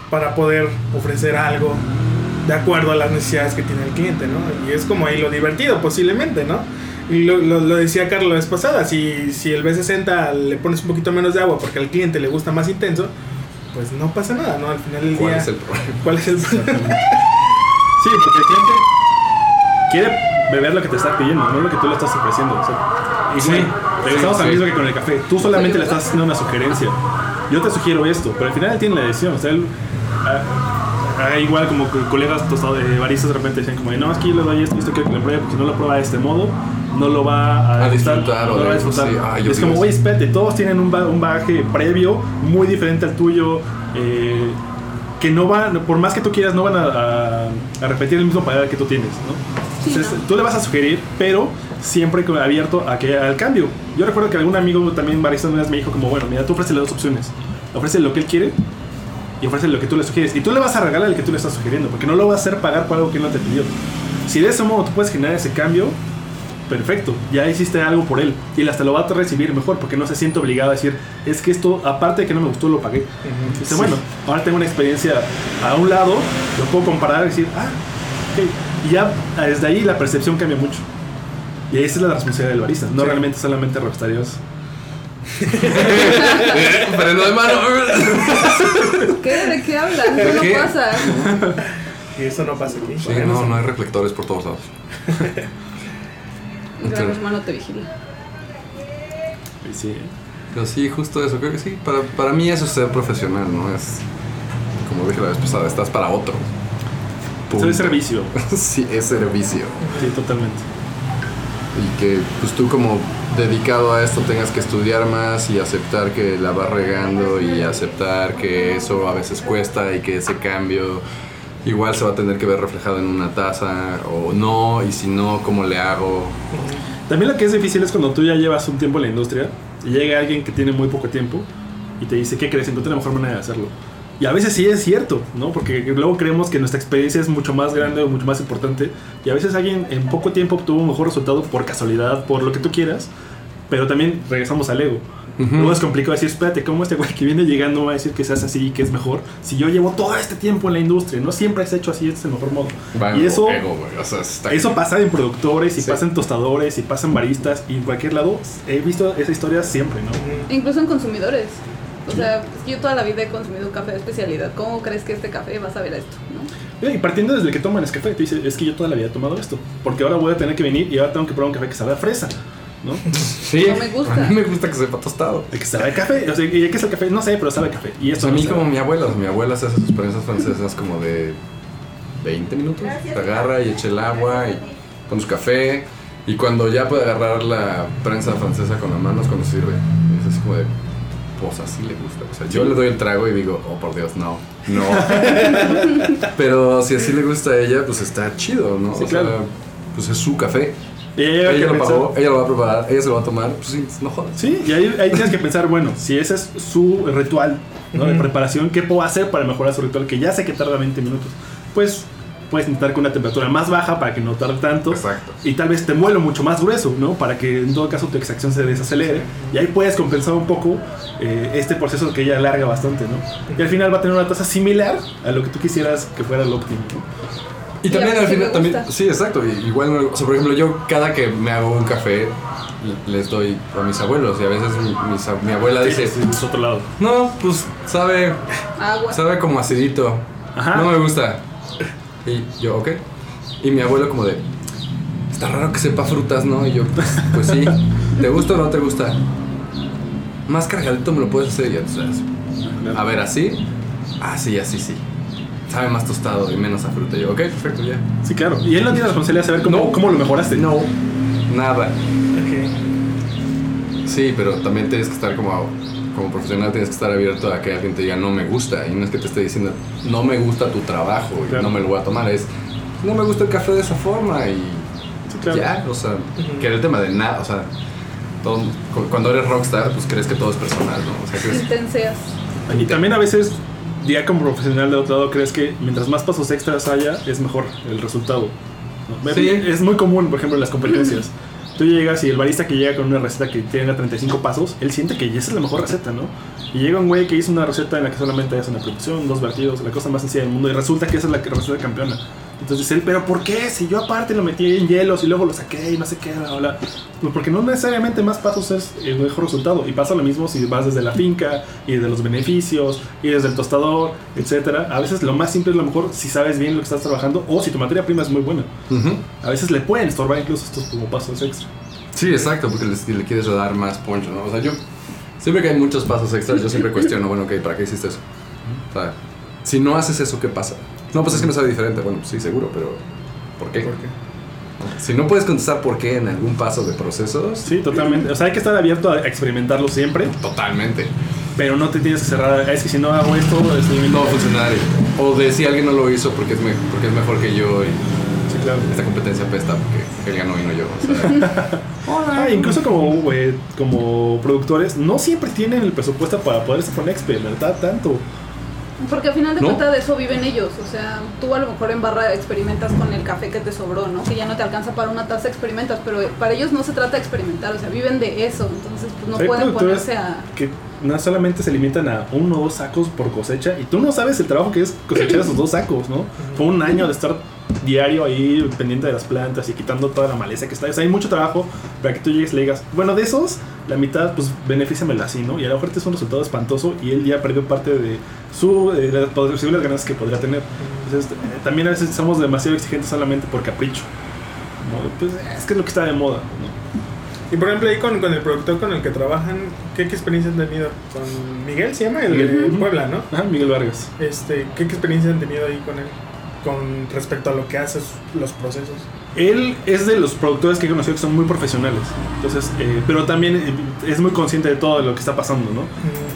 para poder ofrecer algo de acuerdo a las necesidades que tiene el cliente, ¿no? Y es como ahí lo divertido, posiblemente, ¿no? Y lo, lo- lo decía Carlos la vez pasada, si, si el B60 le pones un poquito menos de agua porque al cliente le gusta más intenso, pues no pasa nada, ¿no? Al final del ¿Cuál día... es el problema? ¿Cuál es el problema? Sí, porque el cliente quiere beber lo que te está pidiendo, no lo que tú le estás ofreciendo. O sea, y Sí, sí, regresamos sí, al sí. mismo que con el café. Tú solamente le estás haciendo una sugerencia. Yo te sugiero esto, pero al final él tiene la decisión. O sea, él, ah, igual como que colegas tostados de baristas de repente decían como, no, es que yo le doy esto y esto quiero que lo pruebe, porque si no lo prueba de este modo, no lo va a, A disfrutar, no lo va a disfrutar. sí, ah, es como, oye, espérate, todos tienen un, ba- un bagaje previo muy diferente al tuyo. eh, que no van, por más que tú quieras, no van a, a- a repetir el mismo paladar que tú tienes, ¿no? Sí, Entonces, ¿no? tú le vas a sugerir, pero siempre con- abierto a que, al cambio. Yo recuerdo que algún amigo también barista una vez me dijo como, bueno, mira, tú ofreces dos opciones. Ofrece lo que él quiere y ofrece lo que tú le sugieres. Y tú le vas a regalar el que tú le estás sugiriendo, porque no lo vas a hacer pagar por algo que él no te pidió. Si de ese modo tú puedes generar ese cambio, perfecto, ya hiciste algo por él. Y él hasta lo va a recibir mejor, porque no se siente obligado a decir, es que esto, aparte de que no me gustó, lo pagué. Dice, bueno, ahora tengo una experiencia a un lado, lo puedo comparar y decir, ah, ok. Y ya desde ahí la percepción cambia mucho. Y esa es la responsabilidad del barista, no Sí. realmente solamente <laughs> Freno de mano. ¿Qué? ¿De qué hablas? Eso ¿Qué? no pasa. Y eso no pasa aquí. Sí, no, no hay reflectores por todos lados. Gran hermano te vigila. Sí, Pero sí, justo eso, creo que sí. Para, para mí eso es ser profesional, ¿no? Es, como dije la vez pasada, estás para otro. Eso es servicio. <laughs> sí, es servicio. Sí, totalmente. Y que pues tú como dedicado a esto tengas que estudiar más y aceptar que la vas regando y aceptar que eso a veces cuesta y que ese cambio igual se va a tener que ver reflejado en una taza o no, y si no, ¿cómo le hago? También lo que es difícil es cuando tú ya llevas un tiempo en la industria y llega alguien que tiene muy poco tiempo y te dice, ¿qué crees? Encontré la mejor manera de hacerlo. Y a veces sí es cierto, ¿no? Porque luego creemos que nuestra experiencia es mucho más grande o mucho más importante. Y a veces alguien en poco tiempo obtuvo un mejor resultado por casualidad, por lo que tú quieras. Pero también regresamos al ego. Ujú. Luego es complicado decir, espérate, ¿cómo este güey que viene llegando va a decir que se hace así y que es mejor? Si yo llevo todo este tiempo en la industria, no siempre has hecho así, este es el mejor modo. Bueno, y eso... ego, güey, o sea, está- Eso pasa en productores, y Sí. pasa en tostadores, y pasa en baristas, y en cualquier lado. He visto esa historia siempre, ¿no? Incluso en consumidores. O sea, es que yo toda la vida he consumido café de especialidad. ¿Cómo crees que este café va a saber a esto? ¿no? Y partiendo desde que toman es café, te dice, es que yo toda la vida he tomado esto. Porque ahora voy a tener que venir y ahora tengo que probar un café que sabe a fresa, ¿no? <laughs> Sí, No me gusta. A mí me gusta que sepa tostado. El que sabe a café. O sea, ¿y qué es el café? No sé, pero sabe a café. Y esto a no mí sabe. como mi abuela, mi abuela se hace sus prensas francesas como de 20 minutos. Te agarra y echa el agua y pone su café. Y cuando ya puede agarrar la prensa francesa con las manos, cuando sirve. Es así como de, pues así le gusta. O sea, yo le doy el trago y digo, oh por Dios, no, no. <laughs> Pero si así le gusta a ella, pues está chido, ¿no? Sí, o sea, claro. pues es su café. Y que Ella lo pensar- pagó, ella lo va a preparar, ella se lo va a tomar, pues sí, no jodas. Sí, y ahí, ahí tienes que pensar, bueno, si ese es su ritual ¿no? de preparación, ¿qué puedo hacer para mejorar su ritual? Que ya sé que tarda 20 minutos. Pues puedes intentar con una temperatura más baja para que no tarde tanto. Exacto. Y tal vez te muelo mucho más grueso, ¿no? Para que en todo caso tu extracción se desacelere. Y ahí puedes compensar un poco eh, este proceso que ya alarga bastante, ¿no? Y al final va a tener una tasa similar a lo que tú quisieras que fuera el óptimo, ¿no? Y Y también al sí final, también, sí, exacto. y Igual, o sea, por ejemplo, yo cada que me hago un café, le- les doy a mis abuelos. Y a veces mi, ab- mi abuela dice, Sí, es otro lado. no, pues sabe, Agua. sabe como acidito. Ajá. No me gusta. Y yo, ok. Y mi abuelo como de, está raro que sepa frutas, ¿no? Y yo, pues, pues sí. ¿Te gusta o no te gusta? Más cargadito me lo puedes hacer. Y entonces, a ver, así. Ah, sí, así, sí. Sabe más tostado y menos a fruta. Y yo, ok, perfecto, ya. Sí, claro. Y él no tiene la responsabilidad de saber cómo, No. cómo lo mejoraste. No, nada. Ok. Sí, pero también tienes que estar como, como profesional, tienes que estar abierto a que alguien te diga no me gusta. Y no es que te esté diciendo no me gusta tu trabajo y Claro. no me lo voy a tomar. Es no me gusta el café de esa forma y Sí, claro. ya. O sea, que era el tema de nada. O sea, todo- cu- cuando eres rockstar, pues crees que todo es personal, ¿no? O sea, crees. Intenseas. Y también a veces, ya como profesional de otro lado, crees que mientras más pasos extras haya, es mejor el resultado. ¿no? Sí. Es muy común, por ejemplo, en las competencias. <clears throat> Tú llegas y el barista que llega con una receta que tiene 35 pasos, él siente que esa es la mejor receta, ¿no? Y llega un güey que hizo una receta en la que solamente hace una producción, dos vertidos, la cosa más sencilla del mundo, y resulta que esa es la receta campeona. Entonces dice él, pero ¿por qué? Si yo aparte lo metí en hielos y luego lo saqué y no sé qué, bla, bla. Pues porque no necesariamente más pasos es el mejor resultado. Y pasa lo mismo si vas desde la finca y desde los beneficios y desde el tostador, etcétera. A veces lo más simple es lo mejor si sabes bien lo que estás trabajando o si tu materia prima es muy buena. Ujú. A veces le pueden estorbar incluso estos como pasos extra. Sí, exacto, porque les- le quieres dar más poncho, ¿no? O sea, yo siempre que hay muchos pasos extras, yo siempre cuestiono, bueno, ok, ¿para qué hiciste eso? O sea, si no haces eso, ¿qué pasa? No, pues es que me sabe diferente. Bueno, sí, seguro, pero ¿por qué? ¿Por qué? Si no puedes contestar por qué en algún paso de procesos, Sí, totalmente. O sea, hay que estar abierto a experimentarlo siempre, totalmente. pero no te tienes que cerrar. Es que si no hago esto, es No va a funcionar. O de si alguien no lo hizo porque es, me- porque es mejor que yo y claro. esta competencia apesta porque él ganó y no yo. O sea, <laughs> Ah, incluso como, eh, como productores, no siempre tienen el presupuesto para poderse a experimentar tanto. Porque al final de ¿No? cuentas de eso viven ellos. O sea, tú a lo mejor en barra experimentas con el café que te sobró, ¿no? Que ya no te alcanza para una taza, experimentas. Pero para ellos no se trata de experimentar, o sea, viven de eso. Entonces, pues no Hay pueden ponerse a. que no solamente se limitan a uno o dos sacos por cosecha y tú no sabes el trabajo que es cosechar esos dos sacos, ¿no? Fue un año de estar diario ahí pendiente de las plantas y quitando toda la maleza que está. O sea, hay mucho trabajo para que tú llegues y le digas, bueno, de esos, la mitad, pues benefíciamela así, ¿no? Y a lo mejor te es un resultado espantoso y él ya perdió parte de su eh, de las posibles ganancias que podría tener. Entonces, eh, también a veces somos demasiado exigentes solamente por capricho. ¿no? Pues es que es lo que está de moda, ¿no? Y por ejemplo, ahí con, con el productor con el que trabajan, ¿qué, qué experiencia han tenido? Con Miguel se llama, el de. Puebla, ¿no? Ajá, Miguel Vargas. Este, ¿qué, ¿Qué experiencia han tenido ahí con él? Con respecto a lo que hace los procesos. Él es de los productores que he conocido que son muy profesionales. Entonces, eh, pero también eh, es muy consciente de todo lo que está pasando, ¿no?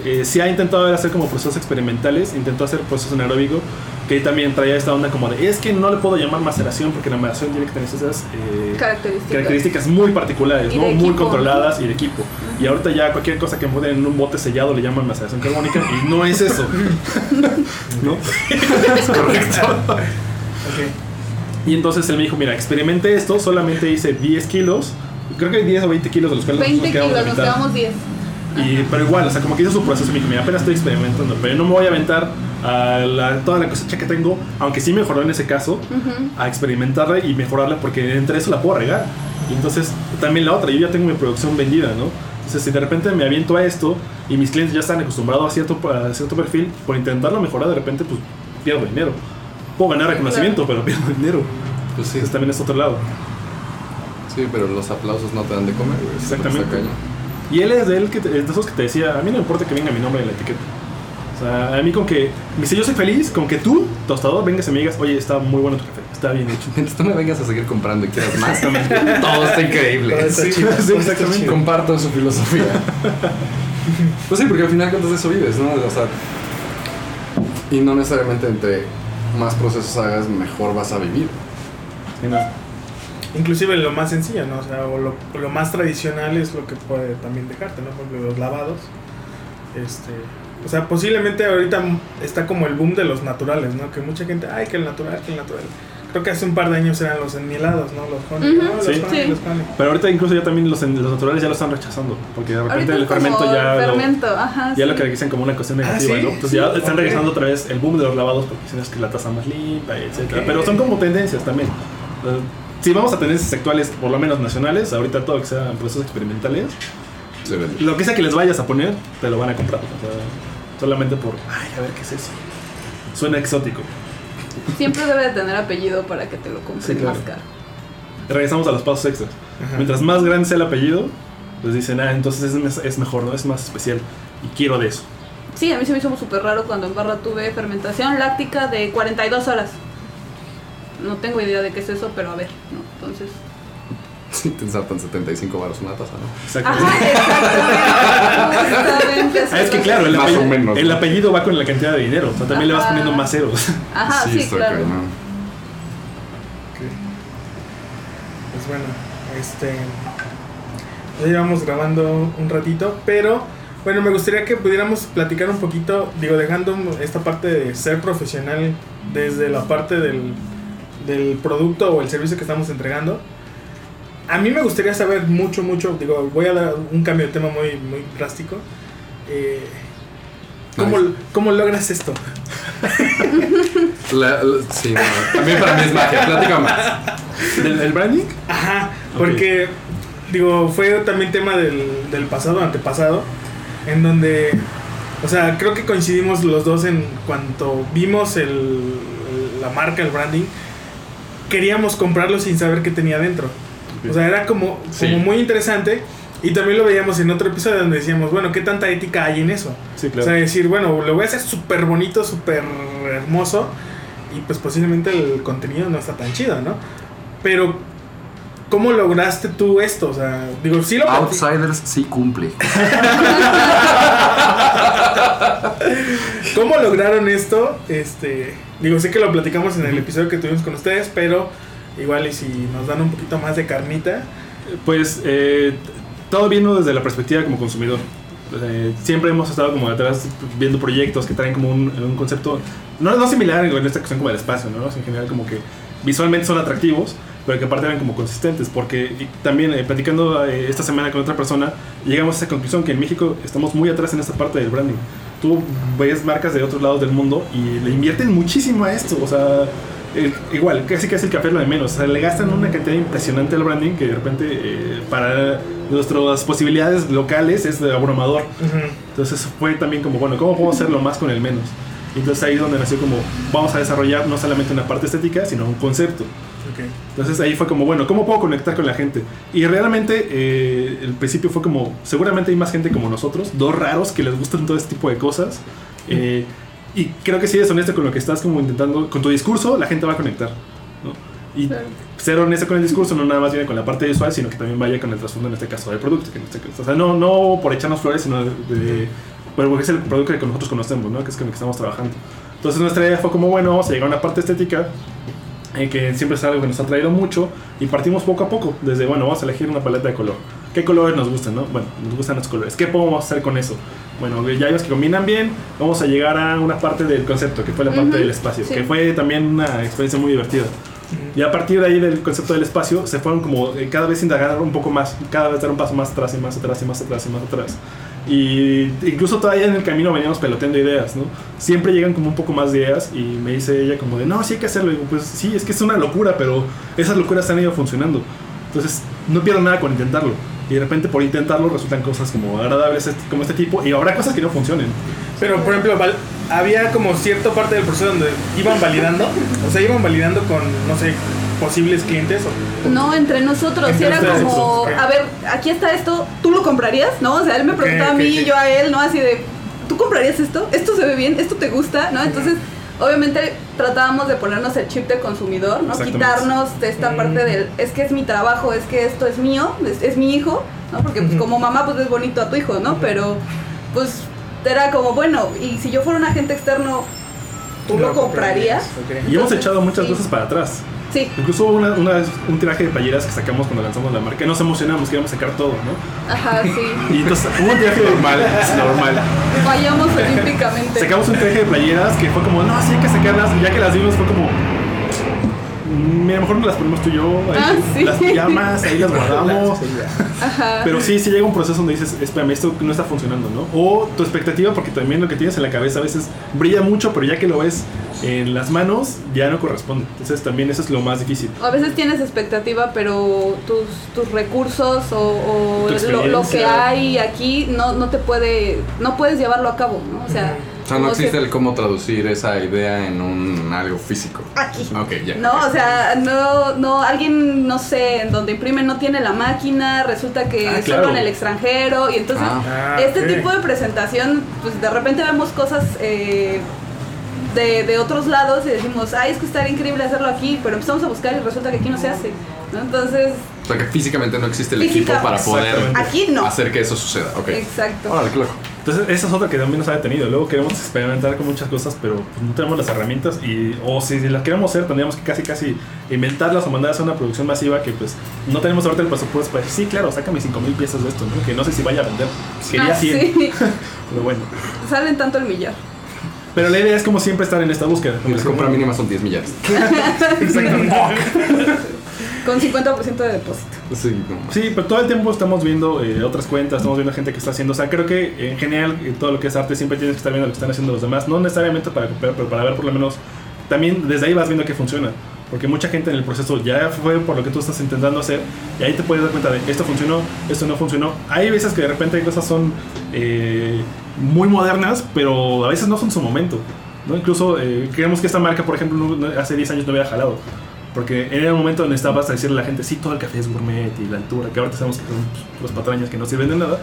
Eh, sí ha intentado hacer como procesos experimentales, intentó hacer procesos anaeróbico, que también traía esta onda como de, es que no le puedo llamar maceración porque la maceración tiene que tener esas eh, Características. características muy particulares, ¿no? muy controladas y de equipo. Y ahorita ya cualquier cosa que ponen en un bote sellado le llaman maceración carbónica y no es eso. <laughs> ¿No? <laughs> Ok. Y entonces él me dijo, mira, experimenté esto, solamente hice 10 kilos, creo que 10 o 20 kilos de los cuales 20 nos quedamos kilos, nos quedamos 10. Y, pero igual, o sea, como que hizo su proceso, me dijo, mira, apenas estoy experimentando, pero no me voy a aventar a la- toda la cosecha que tengo, aunque sí mejoró en ese caso, a experimentarla y mejorarla porque entre eso la puedo regar. Y entonces también la otra, yo ya tengo mi producción vendida, ¿no? Si de repente me aviento a esto y mis clientes ya están acostumbrados a cierto, a cierto perfil, por intentarlo mejorar de repente pues pierdo dinero. Puedo ganar reconocimiento, pero pierdo dinero. pues sí, Entonces también es otro lado. sí, pero los aplausos no te dan de comer, güey. Exactamente. Y él es de, él que te- de esos que te decía, a mí no importa que venga mi nombre en la etiqueta. O sea, a mí con que, me dice, yo soy feliz con que tú, tostador, vengas y me digas, oye, está muy bueno tu café, está bien hecho. Mientras tú me vengas a seguir comprando y quieras más, <laughs> <laughs> todo está increíble. Todo está Sí, chido, sí, todo está exactamente. chido. Comparto su filosofía. <laughs> Pues sí, porque al final cuentas de eso vives, ¿no? O sea, y no necesariamente entre más procesos hagas, mejor vas a vivir. Sí, no. Inclusive lo más sencillo, ¿no? O sea, o lo, lo más tradicional es lo que puede también dejarte, ¿no? Por ejemplo, los lavados. Este, o sea, posiblemente ahorita está como el boom de los naturales, ¿no? Que mucha gente, ay, que el natural, que el natural. Creo que hace un par de años eran los enmielados, ¿no? Los honey, Ujú. ¿no? Los Sí. honey, Sí. los honey. Pero ahorita incluso ya también los, los naturales ya lo están rechazando. Porque de repente el fermento ya lo, fermento, ajá, ya sí. lo que dicen como una cuestión negativa, Ah, ¿sí? ¿no? Entonces ya están ok. regresando otra vez el boom de los lavados porque dicen es que la taza más limpia, etcétera. Ok. Pero son como tendencias también. Eh, Si vamos a tendencias actuales, por lo menos nacionales, ahorita todo que sean procesos experimentales, lo que sea que les vayas a poner, te lo van a comprar. O sea, solamente por, ay, a ver qué es eso. Suena exótico. Siempre debe de tener apellido para que te lo compren Sí, claro. más caro. Regresamos a los pasos extras. Ajá. Mientras más grande sea el apellido, pues dicen, ah, entonces es, es mejor, ¿no? Es más especial. Y quiero de eso. Sí, a mí se me hizo súper raro cuando en barra tuve fermentación láctica de 42 horas. No tengo idea de qué es eso, pero a ver, ¿no? Entonces... Sí, te ensartan 75 baros una taza, ¿no? Exacto. Ajá, exactamente. <laughs> Ah, es que claro, el, Más apellido, o menos, el ¿no? apellido va con la cantidad de dinero. O sea, también le vas poniendo más ceros. Ajá, sí, está claro. cañón. Pues bueno, este. Ya llevamos grabando un ratito, pero bueno, me gustaría que pudiéramos platicar un poquito, digo, dejando esta parte de ser profesional desde la parte del, del producto o el servicio que estamos entregando. A mí me gustaría saber mucho, mucho, digo, voy a dar un cambio de tema muy, muy drástico. Eh, ¿cómo, Nice. ¿Cómo logras esto? La- la- sí, también para mí es magia. Platica más. ¿El, el branding? Ajá, porque, digo, fue también tema del, del pasado, antepasado, en donde, o sea, creo que coincidimos los dos en cuanto vimos el, el- la marca, el branding, queríamos comprarlo sin saber qué tenía dentro. O sea, era como, Sí. como muy interesante. Y también lo veíamos en otro episodio donde decíamos, bueno, ¿qué tanta ética hay en eso? Sí, O claro. sea, decir, bueno, lo voy a hacer súper bonito, súper hermoso. Y pues posiblemente el contenido no está tan chido, ¿no? Pero, ¿cómo lograste tú esto? O sea, digo, sí lo Outsiders sí cumple. <laughs> ¿Cómo lograron esto? Este, digo, sé que lo platicamos en el episodio que tuvimos con ustedes, pero igual y si nos dan un poquito más de carnita. Pues eh, todo viendo desde la perspectiva como consumidor. Eh, siempre hemos estado como detrás viendo proyectos que traen como un, un concepto, no, no similar en esta cuestión como el espacio, ¿no? En general como que visualmente son atractivos, pero que aparte eran como consistentes, porque también eh, platicando eh, esta semana con otra persona, llegamos a esa conclusión que en México estamos muy atrás en esta parte del branding. Tú ves marcas de otros lados del mundo y le invierten muchísimo a esto, o sea, eh, igual, casi casi el café es lo de menos. O sea, le gastan una cantidad impresionante al branding que de repente eh, para nuestras posibilidades locales es abrumador. Entonces fue también como, bueno, ¿cómo puedo hacerlo más con el menos? Entonces ahí es donde nació como, vamos a desarrollar no solamente una parte estética, sino un concepto. Ok. Entonces ahí fue como, bueno, ¿cómo puedo conectar con la gente? Y realmente eh, el principio fue como, seguramente hay más gente como nosotros, dos raros que les gustan todo este tipo de cosas. eh, y creo que si eres honesto con lo que estás como intentando, con tu discurso, la gente va a conectar. ¿no? Y Claro. ser honesto con el discurso no nada más viene con la parte visual, sino que también vaya con el trasfondo en este caso del producto. Que en este caso- o sea, no, no por echarnos flores, sino de, de- bueno, porque es el producto que nosotros conocemos, ¿no? que es con el que estamos trabajando. Entonces nuestra idea fue como, bueno, vamos a llegar a una parte estética eh, que siempre es algo que nos ha traído mucho y partimos poco a poco, desde, bueno, vamos a elegir una paleta de color. ¿Qué colores nos gustan, no? Bueno, nos gustan los colores. ¿Qué podemos hacer con eso? Bueno, ya vimos que combinan bien, vamos a llegar a una parte del concepto, que fue la parte Ujú, del espacio, sí. que fue también una experiencia muy divertida. Y a partir de ahí del concepto del espacio se fueron como eh, cada vez indagar un poco más, cada vez dar un paso más atrás y más atrás y más atrás y más atrás. Y incluso todavía en el camino veníamos peloteando ideas, ¿no? Siempre llegan como un poco más de ideas y me dice ella como de, no, sí hay que hacerlo. Y digo, pues sí, es que es una locura, pero esas locuras han ido funcionando. Entonces no pierdo nada con intentarlo. Y de repente por intentarlo resultan cosas como agradables este- como este tipo y habrá cosas que no funcionen. Pero, por ejemplo, había como cierta parte del proceso donde iban validando, o sea, iban validando con, no sé, posibles clientes. O, No, entre nosotros. Entre era ustedes, como, a ver, aquí está esto, ¿tú lo comprarías? ¿No? O sea, él me preguntaba a ok, mí ok. y yo a él, ¿no? Así de, ¿tú comprarías esto? ¿Esto se ve bien? ¿Esto te gusta? ¿No? Entonces, obviamente tratábamos de ponernos el chip de consumidor, ¿no? Quitarnos de esta Mm. parte del, es que es mi trabajo, es que esto es mío, es, es mi hijo, ¿no? Porque pues como mamá pues es bonito a tu hijo, ¿no? Pero pues era como, bueno, y si yo fuera un agente externo, ¿tú lo comprarías? Y hemos echado muchas Sí. cosas para atrás. Sí, Incluso hubo una, una vez un tiraje de playeras que sacamos cuando lanzamos la marca. y Nos emocionamos, queríamos sacar todo, ¿no? ajá, sí. <laughs> Y entonces hubo un tiraje normal, normal. Fallamos <laughs> olímpicamente. Sacamos un tiraje de playeras que fue como, no, sí hay que sacarlas. Y ya que las vimos fue como, "Mm, a lo mejor no las ponemos tú y yo. ahí, Ah, sí. Las pijamas, ahí las <laughs> guardamos. Ajá. Pero sí, sí llega un proceso donde dices, espérame, esto no está funcionando, ¿no? O tu expectativa, porque también lo que tienes en la cabeza a veces brilla mucho, pero ya que lo ves en las manos, ya no corresponde. Entonces también eso es lo más difícil. A veces tienes expectativa, pero tus, tus recursos o, o Tu lo, lo que hay aquí no, no te puede, no puedes llevarlo a cabo, ¿no? O sea, O sea, no existe el cómo traducir esa idea en un algo físico. Aquí. Ok, ya. No, o sea, no, no, alguien, no sé, en donde imprime no tiene la máquina, resulta que Ah, es claro. solo en el extranjero, y entonces Ah. Ah, este tipo de presentación, pues de repente vemos cosas eh, de, de otros lados y decimos, ay, es que estaría increíble hacerlo aquí, pero empezamos a buscar y resulta que aquí no se hace, ¿no? Entonces, O sea, que físicamente no existe el Física- equipo para poder aquí no. hacer que eso suceda. Ok. Exacto. Qué loco. Entonces esa es otra que también nos ha detenido. Luego queremos experimentar con muchas cosas, pero pues, no tenemos las herramientas y o si las queremos hacer tendríamos que casi casi inventarlas o mandarlas a una producción masiva que pues no tenemos ahorita el presupuesto para decir, sí, claro, sácame 5000 piezas de esto, ¿no? que no sé si vaya a vender. Quería Ah, 100, sí. <laughs> pero bueno. Salen tanto el millar. Pero la idea es como siempre estar en esta búsqueda. Y como la decir, compra mínima son 10 millares. <laughs> <laughs> Con 50% de depósito. Sí, no. Sí, pero todo el tiempo estamos viendo eh, otras cuentas, estamos viendo gente que está haciendo. O sea, creo que en general eh, todo lo que es arte siempre tienes que estar viendo lo que están haciendo los demás. No necesariamente para copiar, pero para ver por lo menos. También desde ahí vas viendo que funciona. Porque mucha gente en el proceso ya fue por lo que tú estás intentando hacer. Y ahí te puedes dar cuenta de esto funcionó, esto no funcionó. Hay veces que de repente hay cosas son eh, muy modernas, pero a veces no son su momento. ¿no? Incluso eh, creemos que esta marca, por ejemplo, hace 10 años no hubiera jalado. Porque era un momento donde estabas a decirle a la gente, sí, todo el café es gourmet y la altura, que ahora sabemos que son los patrañas que no sirven de nada.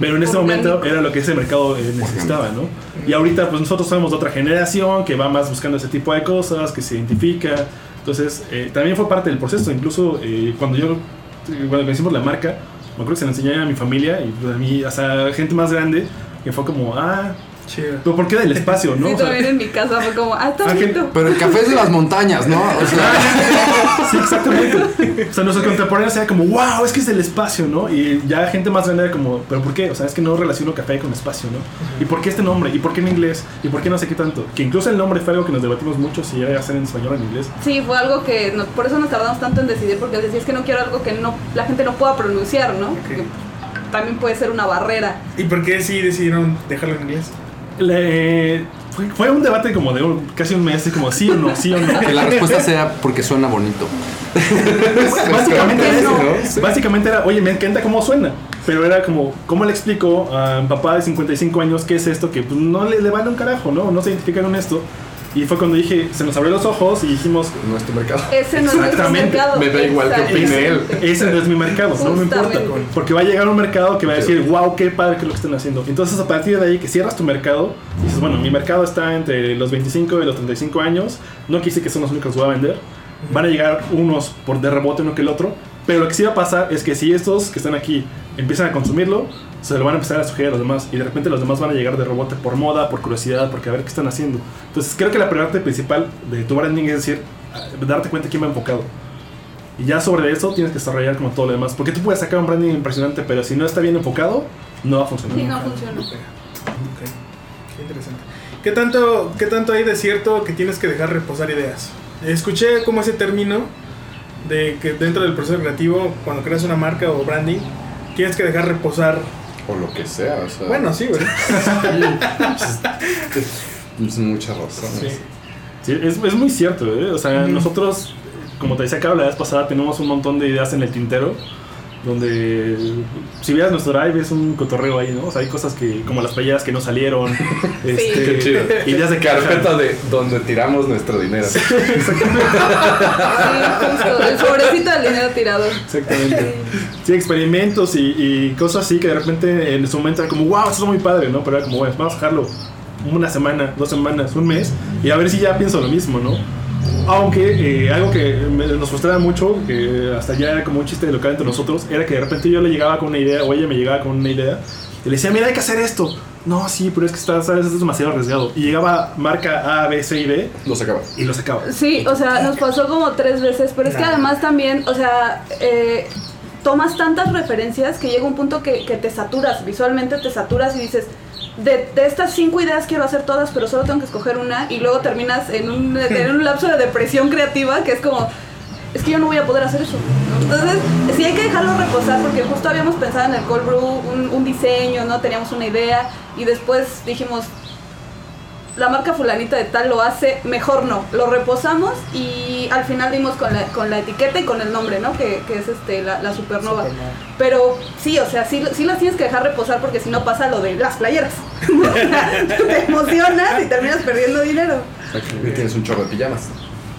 Pero en ese momento era lo que ese mercado eh, necesitaba, ¿no? Y ahorita, pues nosotros somos de otra generación que va más buscando ese tipo de cosas, que se identifica. Entonces, eh, también fue parte del proceso. Incluso eh, cuando yo, eh, cuando hicimos la marca, me acuerdo que se la enseñé a mi familia y pues, a mí, hasta gente más grande, que fue como, ah, Chido. pero ¿por qué del espacio, no? Sí, O sea, también en mi casa fue como, ah, está Ah. Pero el café es de las montañas, ¿no? O sea, <laughs> Sí, exactamente. O sea, nuestros contemporáneos era como, wow, es que es del espacio, ¿no? Y ya gente más grande era como, ¿pero por qué? O sea, es que no relaciono café con espacio, ¿no? ¿Y por qué este nombre? ¿Y por qué en inglés? ¿Y por qué no sé qué tanto? Que incluso el nombre fue algo que nos debatimos mucho si era hacer en español o en inglés. Sí, fue algo que, no- por eso nos tardamos tanto en decidir, porque decía, es que no quiero algo que no, la gente no pueda pronunciar, ¿no? Porque también puede ser una barrera. ¿Y por qué sí decidieron dejarlo en inglés? Le- fue, fue un debate como de un- casi un mes, como sí o no, sí o no. que la respuesta sea porque suena bonito. <laughs> Básicamente era ¿Por eso. Básicamente era, oye, me encanta cómo suena. Pero era como, ¿cómo le explico a mi papá de 55 años qué es esto? Que pues, no le, le vale un carajo, ¿no? No se identifica con esto. Y fue cuando dije, se nos abrió los ojos y dijimos, No es tu mercado. Ese no es Exactamente. mercado. Me da igual que opine él. ese no es mi mercado, no me importa. Porque va a llegar un mercado que va a decir, wow, qué padre que es lo que están haciendo. Entonces, a partir de ahí, que cierras tu mercado, dices, bueno, mi mercado está entre los 25 y los 35 años. No quise que son los únicos que voy a vender. Van a llegar unos por de rebote uno que el otro. Pero lo que sí va a pasar es que si estos que están aquí empiezan a consumirlo, se lo van a empezar a sugerir a los demás. Y de repente los demás van a llegar de rebote por moda, por curiosidad, porque a ver qué están haciendo. Entonces creo que la parte principal de tu branding es decir, darte cuenta quién va enfocado. Y ya sobre eso tienes que desarrollar como todo lo demás. Porque tú puedes sacar un branding impresionante, pero si no está bien enfocado, no va a funcionar. Sí, no funciona. Ok. Qué interesante. ¿Qué tanto, ¿Qué tanto hay de cierto que tienes que dejar reposar ideas? Escuché como ese término de que dentro del proceso creativo, cuando creas una marca o branding, tienes que dejar reposar. O lo que sea, o sea. Bueno, sí, ¿verdad? <laughs> Es mucha razón. Sí. Sí, es, es muy cierto, ¿eh? O sea, nosotros, como te decía Caro la vez pasada, tenemos un montón de ideas en el tintero. Donde, si vieras nuestro drive, es un cotorreo ahí, ¿no? O sea, hay cosas que, como las playeras que no salieron. <laughs> este, Qué chido. Ideas de Carpeta de donde tiramos nuestro dinero. Sí, <laughs> justo. El sobrecito del dinero tirado. Exactamente. Sí, experimentos y, y cosas así que de repente en su momento era como, wow, eso es muy padre, ¿no? Pero era como, bueno, vamos a dejarlo una semana, dos semanas, un mes y a ver si ya pienso lo mismo, ¿no? Aunque eh, algo que me- nos frustraba mucho, que hasta ya era como un chiste local entre nosotros, era que de repente yo le llegaba con una idea o ella me llegaba con una idea y le decía, mira, hay que hacer esto. no, sí, pero es que está, sabes, es demasiado arriesgado. Y llegaba marca A, B, C y D Lo sacaba. y lo sacaba. Sí, o sea, nos pasó como tres veces, pero es que además también, o sea, eh, tomas tantas referencias que llega un punto que, que te saturas, visualmente te saturas y dices, de, de estas cinco ideas quiero hacer todas, pero solo tengo que escoger una y luego terminas en un, en un lapso de depresión creativa que es como, es que yo no voy a poder hacer eso. Entonces, sí hay que dejarlo reposar porque justo habíamos pensado en el cold brew, un, un diseño, ¿no? Teníamos una idea y después dijimos, la marca fulanita de tal lo hace, mejor no. Lo reposamos y al final dimos con la, con la etiqueta y con el nombre, ¿no? Que, que es este la, la supernova. Supernova. Pero sí, o sea, sí, sí las tienes que dejar reposar porque si no pasa lo de las playeras. <laughs> Te emocionas y terminas perdiendo dinero. Y tienes un chorro de pijamas.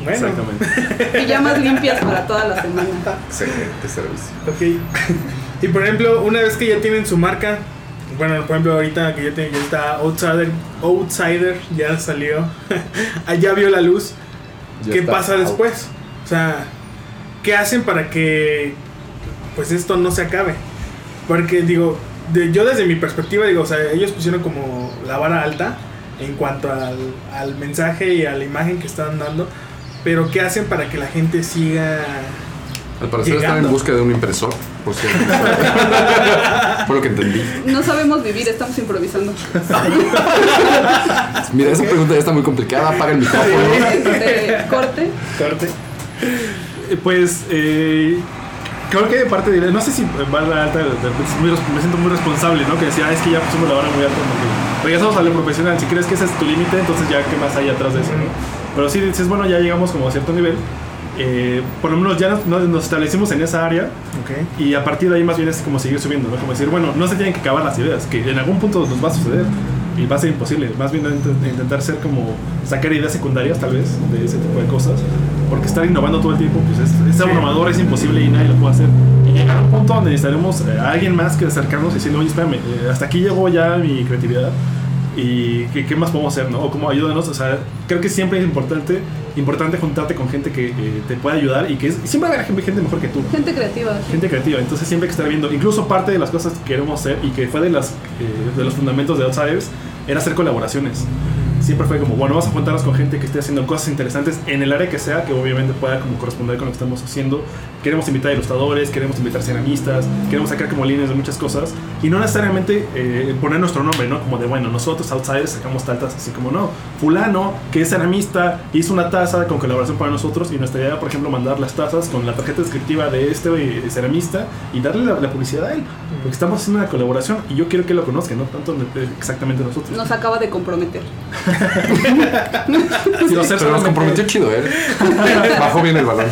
Bueno, Exactamente. <laughs> Pijamas limpias para toda la semana. Excelente servicio. ok. Y por ejemplo, una vez que ya tienen su marca, bueno, por ejemplo, ahorita que ya, tiene- ya está Outsider, Outsider ya salió, <laughs> allá vio la luz. Ya ¿Qué pasa out. después? O sea, ¿qué hacen para que pues esto no se acabe? Porque digo, de- yo desde mi perspectiva digo, o sea, ellos pusieron como la vara alta en cuanto al, al mensaje y a la imagen que están dando, pero ¿qué hacen para que la gente siga? Al parecer están Llegando. en busca de un impresor, por cierto. <laughs> Por lo que entendí. No sabemos vivir, estamos improvisando. Mira, esa pregunta ya está muy complicada. Apaga el micrófono. <laughs> Este, corte. Corte. Eh, Pues, eh, creo que de parte de. No sé si barra alta, de- de- es muy res- me siento muy responsable, ¿no? Que decía, "Ah, es que ya pusimos la barra muy alta. Porque regresamos a lo profesional. Si crees que ese es tu límite, entonces ya, ¿qué más hay atrás de eso, no? Pero sí dices, bueno, ya llegamos como a cierto nivel. Eh, por lo menos ya nos, nos- establecimos en esa área Ok. y a partir de ahí más bien es como seguir subiendo, ¿no? Como decir, bueno, no se tienen que acabar las ideas, que en algún punto nos va a suceder y va a ser imposible. Más bien int- intentar ser como sacar ideas secundarias tal vez de ese tipo de cosas, porque estar innovando todo el tiempo, pues es, es abrumador, es imposible y nadie lo puede hacer. Y llegar a un punto donde necesitaremos eh, a alguien más que acercarnos y decirle, oye, espérame, eh, hasta aquí llegó ya mi creatividad y ¿qué, qué más podemos hacer, ¿no? O cómo ayúdanos, o sea, creo que siempre es importante, importante juntarte con gente que eh, te pueda ayudar y que es- siempre va a haber gente, gente mejor que tú Gente creativa. gente creativa. Entonces siempre hay que estar viendo. Incluso parte de las cosas que queremos hacer y que fue de, las, eh, de los fundamentos de Outsiders era hacer colaboraciones. Siempre fue como, bueno, vamos a juntarnos con gente que esté haciendo cosas interesantes en el área que sea, que obviamente pueda como corresponder con lo que estamos haciendo. Queremos invitar ilustradores, queremos invitar ceramistas, queremos sacar como líneas de muchas cosas. Y no necesariamente eh, poner nuestro nombre, ¿no? Como de, bueno, nosotros Outsiders sacamos tantas, así como no. Fulano, que es ceramista, hizo una taza con colaboración para nosotros y nuestra idea, por ejemplo, mandar las tazas con la tarjeta descriptiva de este eh, ceramista y darle la, la publicidad a él. Porque estamos haciendo una colaboración y yo quiero que lo conozcan, no tanto exactamente nosotros. Nos acaba de comprometer. <laughs> <laughs> Ser Pero nos comprometió chido, ¿eh? Bajó bien el balón.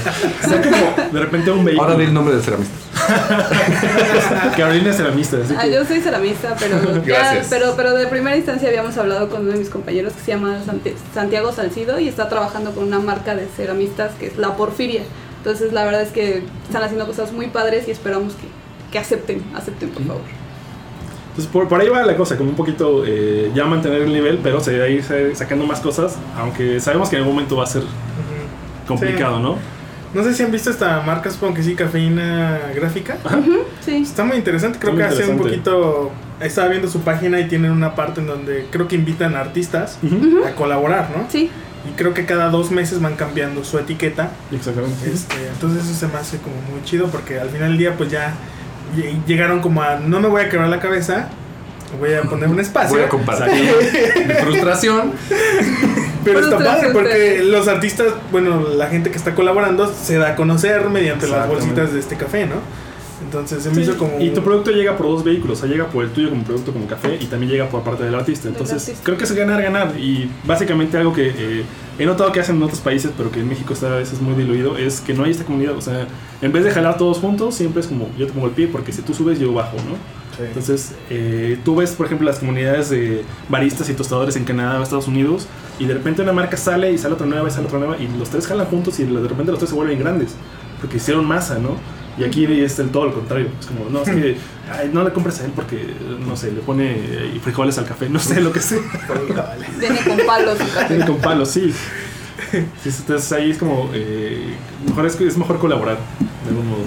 como de repente un vehículo. Ahora di el nombre del ceramista. <laughs> Carolina es ceramista, así Ah, yo soy ceramista, pero, ya- pero pero de primera instancia habíamos hablado con uno de mis compañeros que se llama Santi- Santiago Salcido y está trabajando con una marca de ceramistas que es La Porfiria. Entonces la verdad es que están haciendo cosas muy padres y esperamos que, que acepten, acepten por favor. Entonces, por, por ahí va la cosa, como un poquito eh, ya mantener el nivel, pero se va a ir sa- sacando más cosas, aunque sabemos que en algún momento va a ser complicado, ¿no? No sé si han visto esta marca, supongo que sí, cafeína gráfica. Sí. Está muy interesante, creo que hace un poquito... Estaba viendo su página y tienen una parte en donde creo que invitan a artistas a colaborar, ¿no? Sí, Y creo que cada dos meses van cambiando su etiqueta. Exactamente. Este, entonces eso se me hace como muy chido porque al final del día pues ya llegaron como a no me voy a quebrar la cabeza, voy a poner un espacio. Voy a compartir <laughs> mi frustración. Pero está padre porque los artistas, bueno, la gente que está colaborando se da a conocer mediante las bolsitas de este café, ¿no? Entonces se me Sí, hizo como... Y tu producto llega por dos vehículos, o sea, llega por el tuyo como producto como café y también llega por parte del artista. Entonces, artista. creo que es ganar, ganar. Y básicamente algo que eh, he notado que hacen en otros países, pero que en México está a veces muy diluido, es que no hay esta comunidad. O sea, en vez de jalar todos juntos, siempre es como yo te pongo el pie porque si tú subes, yo bajo, ¿no? Sí. Entonces, eh, tú ves, por ejemplo, las comunidades de baristas y tostadores en Canadá o Estados Unidos, y de repente una marca sale y sale otra nueva y sale otra nueva, y los tres jalan juntos y de repente los tres se vuelven grandes, porque hicieron masa, ¿no? Y aquí es el todo lo contrario. Es como, no, es que ay, no le compres a él porque, no sé, le pone eh, frijoles al café, no sé lo que sea. viene con palos y café. Tiene con palos, sí. Sí, Entonces ahí es como, eh, mejor es, es mejor colaborar, de algún modo.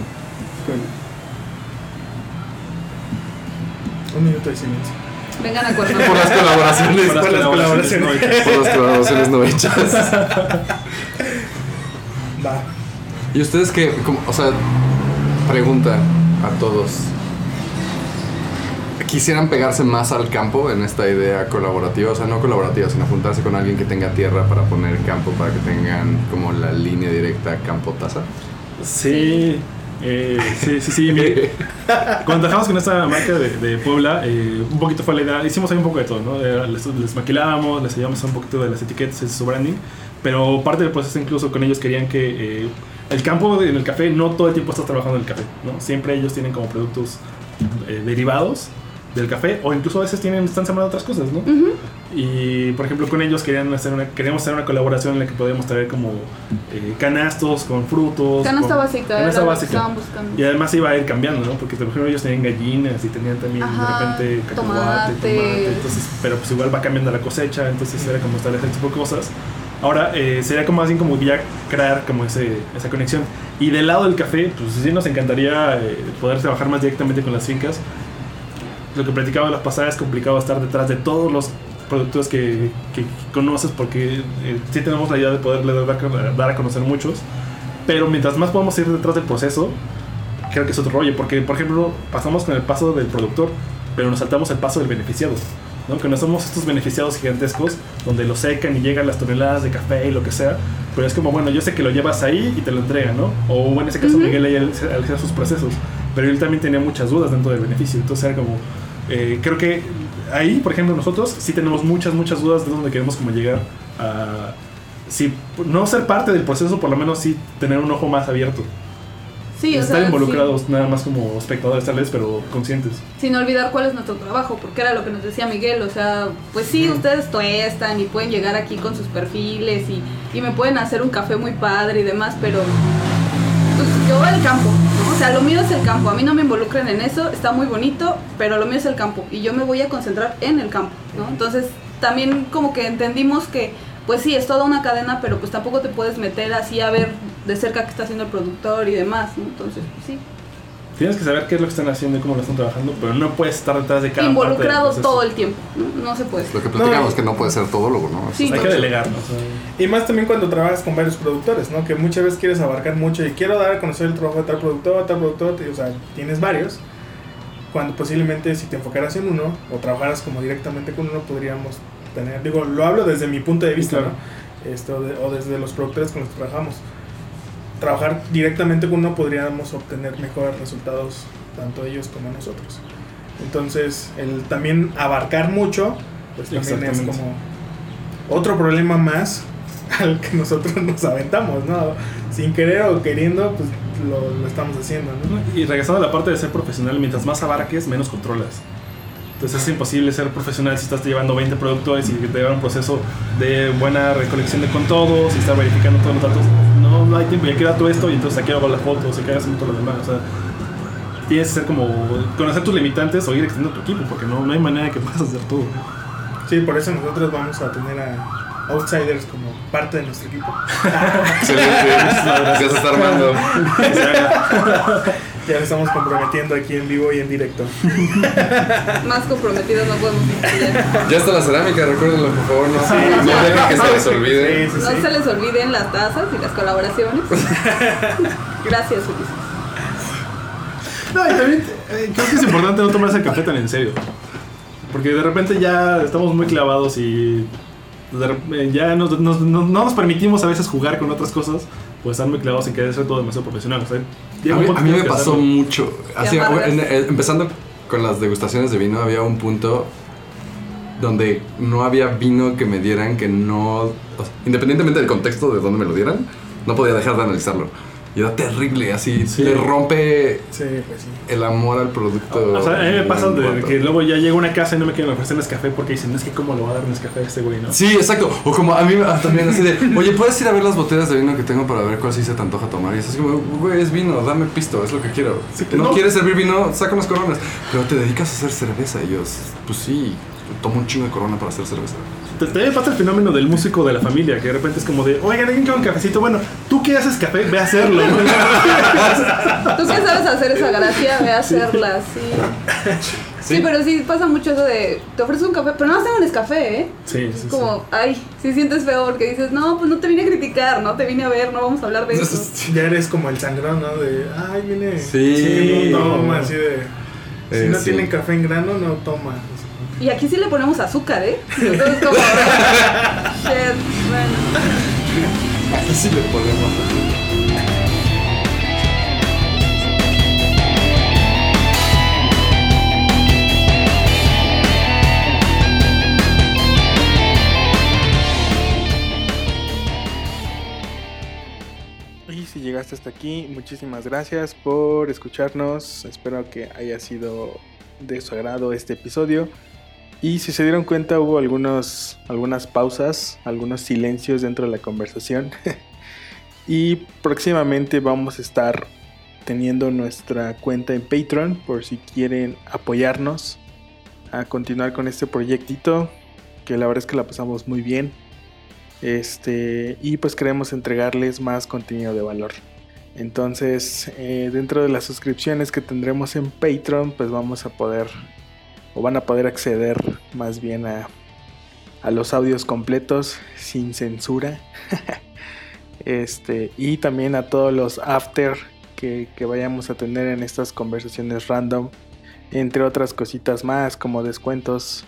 Un minuto de silencio. Vengan a Por Cuernavaca. las colaboraciones. Por las Por las colaboraciones colaboraciones. no hechas. Por las colaboraciones no hechas. <laughs> Va. ¿Y ustedes qué? Como- o sea, pregunta a todos. ¿Quisieran pegarse más al campo en esta idea colaborativa? O sea, no colaborativa, sino juntarse con alguien que tenga tierra para poner campo, para que tengan como la línea directa campo-taza. Sí, eh, sí, sí, sí. cuando trabajamos con esta marca de, de Puebla, eh, un poquito fue la idea, hicimos ahí un poco de todo, ¿no? Era- Les, les maquilábamos, les ayudamos un poquito de las etiquetas, su branding, pero parte del proceso incluso con ellos querían que eh, el campo en el café no todo el tiempo estás trabajando en el café, ¿no? Siempre ellos tienen como productos eh, derivados del café o incluso a veces tienen están sembrando otras cosas, ¿no? Ujú. Y por ejemplo con ellos querían hacer una, queríamos hacer una colaboración en la que podíamos traer como eh, canastos con frutos. Canasta con- básica, Canasta básica. Y además iba a ir cambiando, ¿no? Porque por ejemplo ellos tenían gallinas y tenían también Ajá, de repente cacahuate, tomate. tomate. Entonces, pero pues igual va cambiando la cosecha, entonces era como establecer tipo de cosas. Ahora eh, sería como bien como ya crear como ese, esa conexión. Y del lado del café, pues sí nos encantaría eh, poder trabajar más directamente con las fincas. Lo que platicaba las pasadas es complicado estar detrás de todos los productos que, que conoces porque eh, sí tenemos la idea de poderle dar, dar a conocer muchos. Pero mientras más podamos ir detrás del proceso, creo que es otro rollo. Porque, por ejemplo, pasamos con el paso del productor, pero nos saltamos el paso del beneficiado. ¿No? Que no somos estos beneficiados gigantescos donde lo secan y llegan las toneladas de café y lo que sea. Pero es como, bueno, yo sé que lo llevas ahí y te lo entregan, ¿no? O en ese caso. Miguel ahí hacía sus procesos. Pero él también tenía muchas dudas dentro del beneficio. Entonces era como, eh, creo que ahí, por ejemplo, nosotros sí tenemos muchas, muchas dudas de dónde queremos como llegar a... Si no ser parte del proceso, por lo menos sí tener un ojo más abierto. Sí, o estar sea, involucrados nada más como espectadores tal vez, pero conscientes. sin, olvidar cuál es nuestro trabajo, porque era lo que nos decía Miguel, o sea, pues sí, ustedes tuestan y pueden llegar aquí con sus perfiles y, y me pueden hacer un café muy padre y demás, pero pues, yo el campo, ¿no? O sea, lo mío es el campo, a mí no me involucren en eso, está muy bonito, pero lo mío es el campo y yo me voy a concentrar en el campo, ¿no? Entonces, también como que entendimos que, pues sí, es toda una cadena, pero pues tampoco te puedes meter así a ver de cerca qué está haciendo el productor y demás, ¿no? Entonces, pues sí. Tienes que saber qué es lo que están haciendo y cómo lo están trabajando, pero no puedes estar detrás de cada parte involucrados proceso. todo el tiempo. No, No se puede. Lo que platicamos No. que no puede ser todólogo, ¿no? Sí. Hay que delegar, ¿no? O sea, Y más también cuando trabajas con varios productores, ¿no? Que muchas veces quieres abarcar mucho y quiero dar a conocer el trabajo de tal productor, tal productor, o sea, tienes varios. Cuando posiblemente si te enfocaras en uno o trabajaras como directamente con uno, podríamos tener, digo, lo hablo desde mi punto de vista, Claro. ¿no? Esto de- o desde los productores con los que trabajamos. Trabajar directamente con uno podríamos obtener mejores resultados, tanto ellos como nosotros. Entonces, el también abarcar mucho, pues también es como otro problema más <laughs> al que nosotros nos aventamos, ¿no? Sin querer o queriendo, pues lo, lo estamos haciendo, ¿no? Y regresando a la parte de ser profesional, mientras más abarques, menos controlas. Entonces es imposible ser profesional si estás llevando 20 productores y te lleva un proceso de buena recolección de con todos y estar verificando todos los datos. No, no hay tiempo, ya quiero todo esto y entonces aquí hago las fotos y aquí hago todo lo demás. O sea, tienes que ser como conocer tus limitantes o ir extendiendo tu equipo porque no, no hay manera que <laughs> puedas hacer todo. Sí, por eso nosotros vamos a tener a outsiders como parte de nuestro equipo. <laughs> Excelente. Ya se está armando. <laughs> Ya lo estamos comprometiendo aquí en vivo y en directo. <laughs> Más comprometidos no podemos estar. Ya está la cerámica, recuérdenlo, por favor. No, Sí, no sí. dejen que se les olvide. Sí, sí, No sí. se les olviden las tazas y las colaboraciones. <laughs> Gracias, Ulises. No, y también eh, creo que es importante no tomarse el café tan en serio. Porque de repente ya estamos muy clavados y ya nos- nos- no, no nos permitimos a veces jugar con otras cosas, pues estar muy clavados en querer ser todo demasiado profesional. O sea, A mí, a me pasó hacerlo. mucho. Así, amargas. en- en- empezando con las degustaciones de vino, había un punto donde no había vino que me dieran que no. o sea, independientemente del contexto de dónde me lo dieran, no podía dejar de analizarlo. Y era terrible, así. Sí. Le rompe Sí, pues sí. el amor al producto. O sea, a mí me pasa de que luego ya llego a una casa y no me quieren ofrecer café porque dicen, es que cómo le va a dar café a este güey, ¿no? Sí, exacto. O como a mí ah, también así de, oye, ¿puedes ir a ver las botellas de vino que tengo para ver cuál sí se te antoja tomar? Y es así como, güey, es vino, dame pisto, es lo que quiero. Sí, que no, no. quieres servir vino, saca unas coronas. Pero te dedicas a hacer cerveza. Y yo, pues sí, tomo un chingo de corona para hacer cerveza. También pasa el fenómeno del músico de la familia, que de repente es como de, oigan, alguien quiere un cafecito. Bueno, tú que haces café, ve a hacerlo. <laughs> Tú que sabes hacer esa gracia, ve a hacerla, sí. Sí, pero sí pasa mucho eso de, te ofreces un café, pero no un café, ¿eh? Sí, sí, sí. Como, ay, si sientes feo porque dices, no, pues no te vine a criticar, no te vine a ver, no vamos a hablar de eso. <laughs> Ya eres como el sangrón, ¿no? De, ay, viene. Sí. no toma, así de. Si Eh, no sí. tienen café en grano, no toma. Y aquí sí le ponemos azúcar, ¿eh? <laughs> Entonces como, <laughs> shit, bueno. Así le ponemos. Y llegaste hasta aquí, muchísimas gracias por escucharnos. Espero que haya sido de su agrado este episodio. Y si se dieron cuenta, hubo algunos, algunas pausas, algunos silencios dentro de la conversación. <laughs> y próximamente vamos a estar teniendo nuestra cuenta en Patreon por si quieren apoyarnos a continuar con este proyectito. Que la verdad es que la pasamos muy bien. Este, y pues queremos entregarles más contenido de valor. Entonces, eh, dentro de las suscripciones que tendremos en Patreon, pues vamos a poder, o van a poder acceder más bien a, a los audios completos sin censura. <laughs> este, y también a todos los after que, que vayamos a tener en estas conversaciones random, entre otras cositas más como descuentos,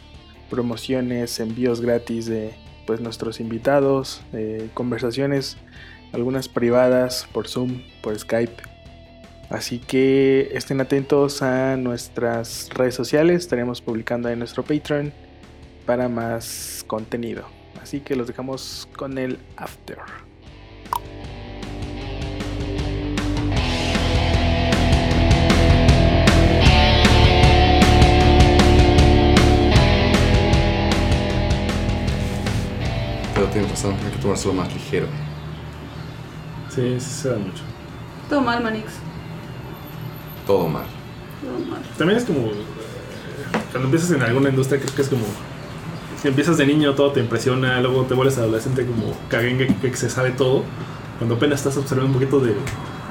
promociones, envíos gratis de pues nuestros invitados, eh, conversaciones, algunas privadas por Zoom, por Skype. Así que estén atentos a nuestras redes sociales, estaremos publicando en nuestro Patreon para más contenido. Así que los dejamos con el after. Tienes razón, hay que tomárselo más ligero. Sí, sí se da mucho. Todo mal, Manix. Todo mal. Todo mal. También es como. eh, Cuando empiezas en alguna industria, creo que es como. Si empiezas de niño, todo te impresiona, luego te vuelves adolescente como caguengue que, que se sabe todo. Cuando apenas estás observando un poquito de,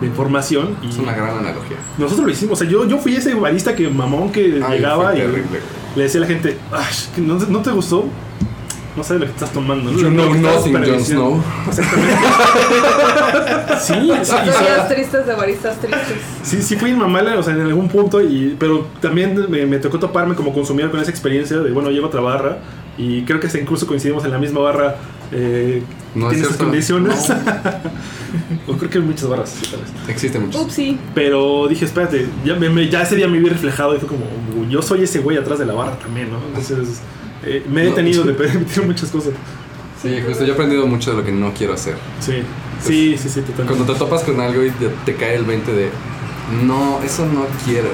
de información. Y Es una gran analogía. nosotros lo hicimos. O sea, yo, yo fui ese barista que mamón que Ay, llegaba fue y terrible. le decía a la gente, "Ay, que no, ¿no te gustó? No sabes lo que estás tomando. ¿no? You know nothing, Jon desperdiciando". Snow. <laughs> Sí, sí, sa- Historias tristes de baristas tristes. Sí, sí fui mamala, o sea, en algún punto, y, pero también me, me tocó toparme como consumidor con esa experiencia de, bueno, llego a otra barra y creo que hasta incluso coincidimos en la misma barra. Eh, No tiene sus condiciones. <laughs> o creo que hay muchas barras, sí, tal vez. Existe mucho. Upsi. Pero dije, espérate, ya, me- me- ya ese día me vi reflejado y fue como, yo soy ese güey atrás de la barra también, ¿no? Entonces, eh, me he No. detenido <laughs> de permitir muchas cosas. Sí, justo yo he aprendido mucho de lo que no quiero hacer. Sí, sí, sí, sí, totalmente. Cuando te topas con algo y te, te cae el 20 de no, eso no quiero.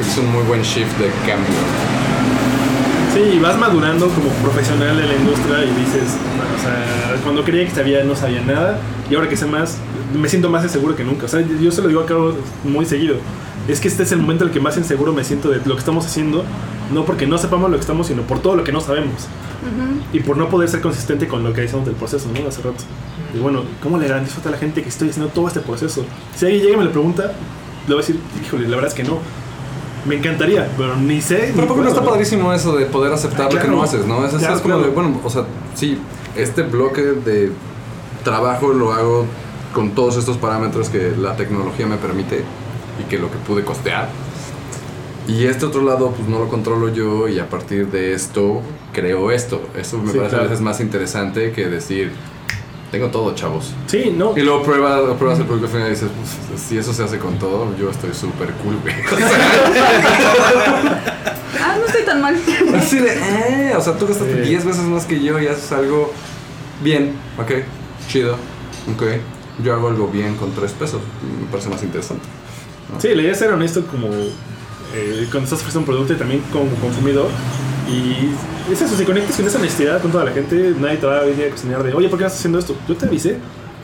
Es un muy buen shift de cambio. Sí, y vas madurando como profesional de la industria y dices, o sea, cuando creía que sabía no sabía nada y ahora que sé más, me siento más inseguro que nunca. O sea, yo se lo digo a Carlos muy seguido. Es que este es el momento en el que más inseguro me siento de lo que estamos haciendo, no porque no sepamos lo que estamos, sino por todo lo que no sabemos. Y por no poder ser consistente con lo que decíamos del proceso, ¿no? Hace rato. Y bueno, ¿cómo le garantizo a la gente que estoy haciendo todo este proceso? Si alguien llega y me lo pregunta, le voy a decir, híjole, la verdad es que no. Me encantaría, pero ni sé. Pero poco no está padrísimo eso de poder aceptar Ah, lo que no haces, ¿no? Es, es- Claro, es como claro. de, bueno, o sea, sí, este bloque de trabajo lo hago con todos estos parámetros que la tecnología me permite y que lo que pude costear. Y este otro lado, pues no lo controlo yo y a partir de esto creo esto. Eso me Sí, parece a veces más interesante que decir, tengo todo, chavos. Sí, no. Y luego pruebas, pruebas el producto final y dices, pues, si eso se hace con todo, yo estoy súper cool, güey. <laughs> Ah, no estoy tan mal. <laughs> Así de, eh, o sea, tú gastaste Sí. 10 veces más que yo y haces algo bien, ok, chido, ok. Yo hago algo bien con 3 pesos, me parece más interesante. Sí, la idea es ser honesto como eh, cuando estás ofreciendo un producto y también como consumidor. Y es eso, si conectas con esa honestidad con toda la gente, nadie te va a venir a cocinar de, oye, ¿por qué estás haciendo esto? Yo te avisé,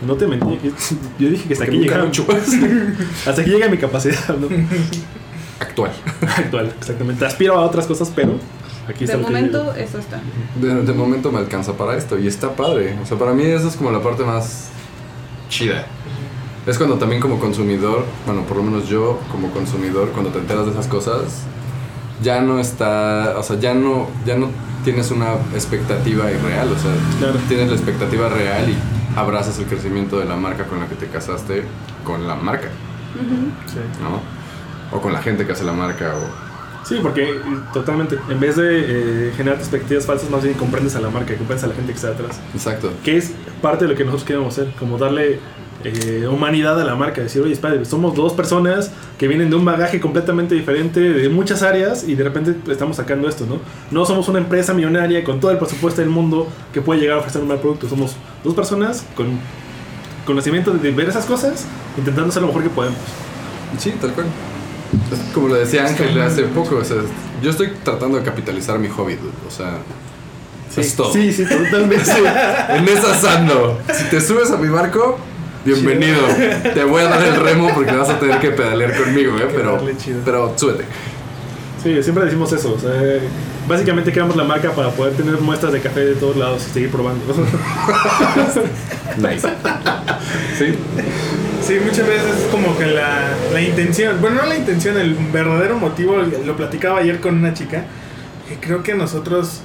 no te mentí. <laughs> Yo dije que hasta aquí llega <laughs> Hasta aquí llega mi capacidad ¿no? Actual. <laughs> actual, exactamente. Aspiro a otras cosas, pero aquí De está momento, eso está. De, de momento me alcanza para esto y está padre. O sea, para mí esa es como la parte más chida. Es cuando también como consumidor, bueno, por lo menos yo como consumidor, cuando te enteras de esas cosas, ya no está, o sea, ya no, ya no tienes una expectativa irreal, o sea, Claro. tienes la expectativa real y abrazas el crecimiento de la marca con la que te casaste con la marca, Sí. ¿no? O con la gente que hace la marca, o... Sí, porque totalmente, en vez de eh, generar expectativas falsas, más bien comprendes a la marca, comprendes a la gente que está detrás. Exacto. Que es parte de lo que nosotros queremos hacer, como darle eh, humanidad a la marca, decir, oye, espérate, somos dos personas que vienen de un bagaje completamente diferente, de muchas áreas, y de repente estamos sacando esto, ¿no? No somos una empresa millonaria con todo el presupuesto del mundo que puede llegar a ofrecer un mal producto, somos dos personas con conocimiento de ver esas cosas, intentando hacer lo mejor que podemos. Sí, tal cual. Como lo decía Ángel hace poco, o sea, yo estoy tratando de capitalizar mi hobby, dude, o sea, es todo. Sí, sí, totalmente. <laughs> En esa ando. Si te subes a mi barco, bienvenido. Te voy a dar el remo porque vas a tener que pedalear conmigo, ¿eh? Pero, pero súbete. Sí, siempre decimos eso. o sea, básicamente creamos la marca para poder tener muestras de café de todos lados y seguir probando. Nice. Sí, Sí, muchas veces es como que la, la intención, bueno, no la intención, el verdadero motivo, lo platicaba ayer con una chica, que creo que nosotros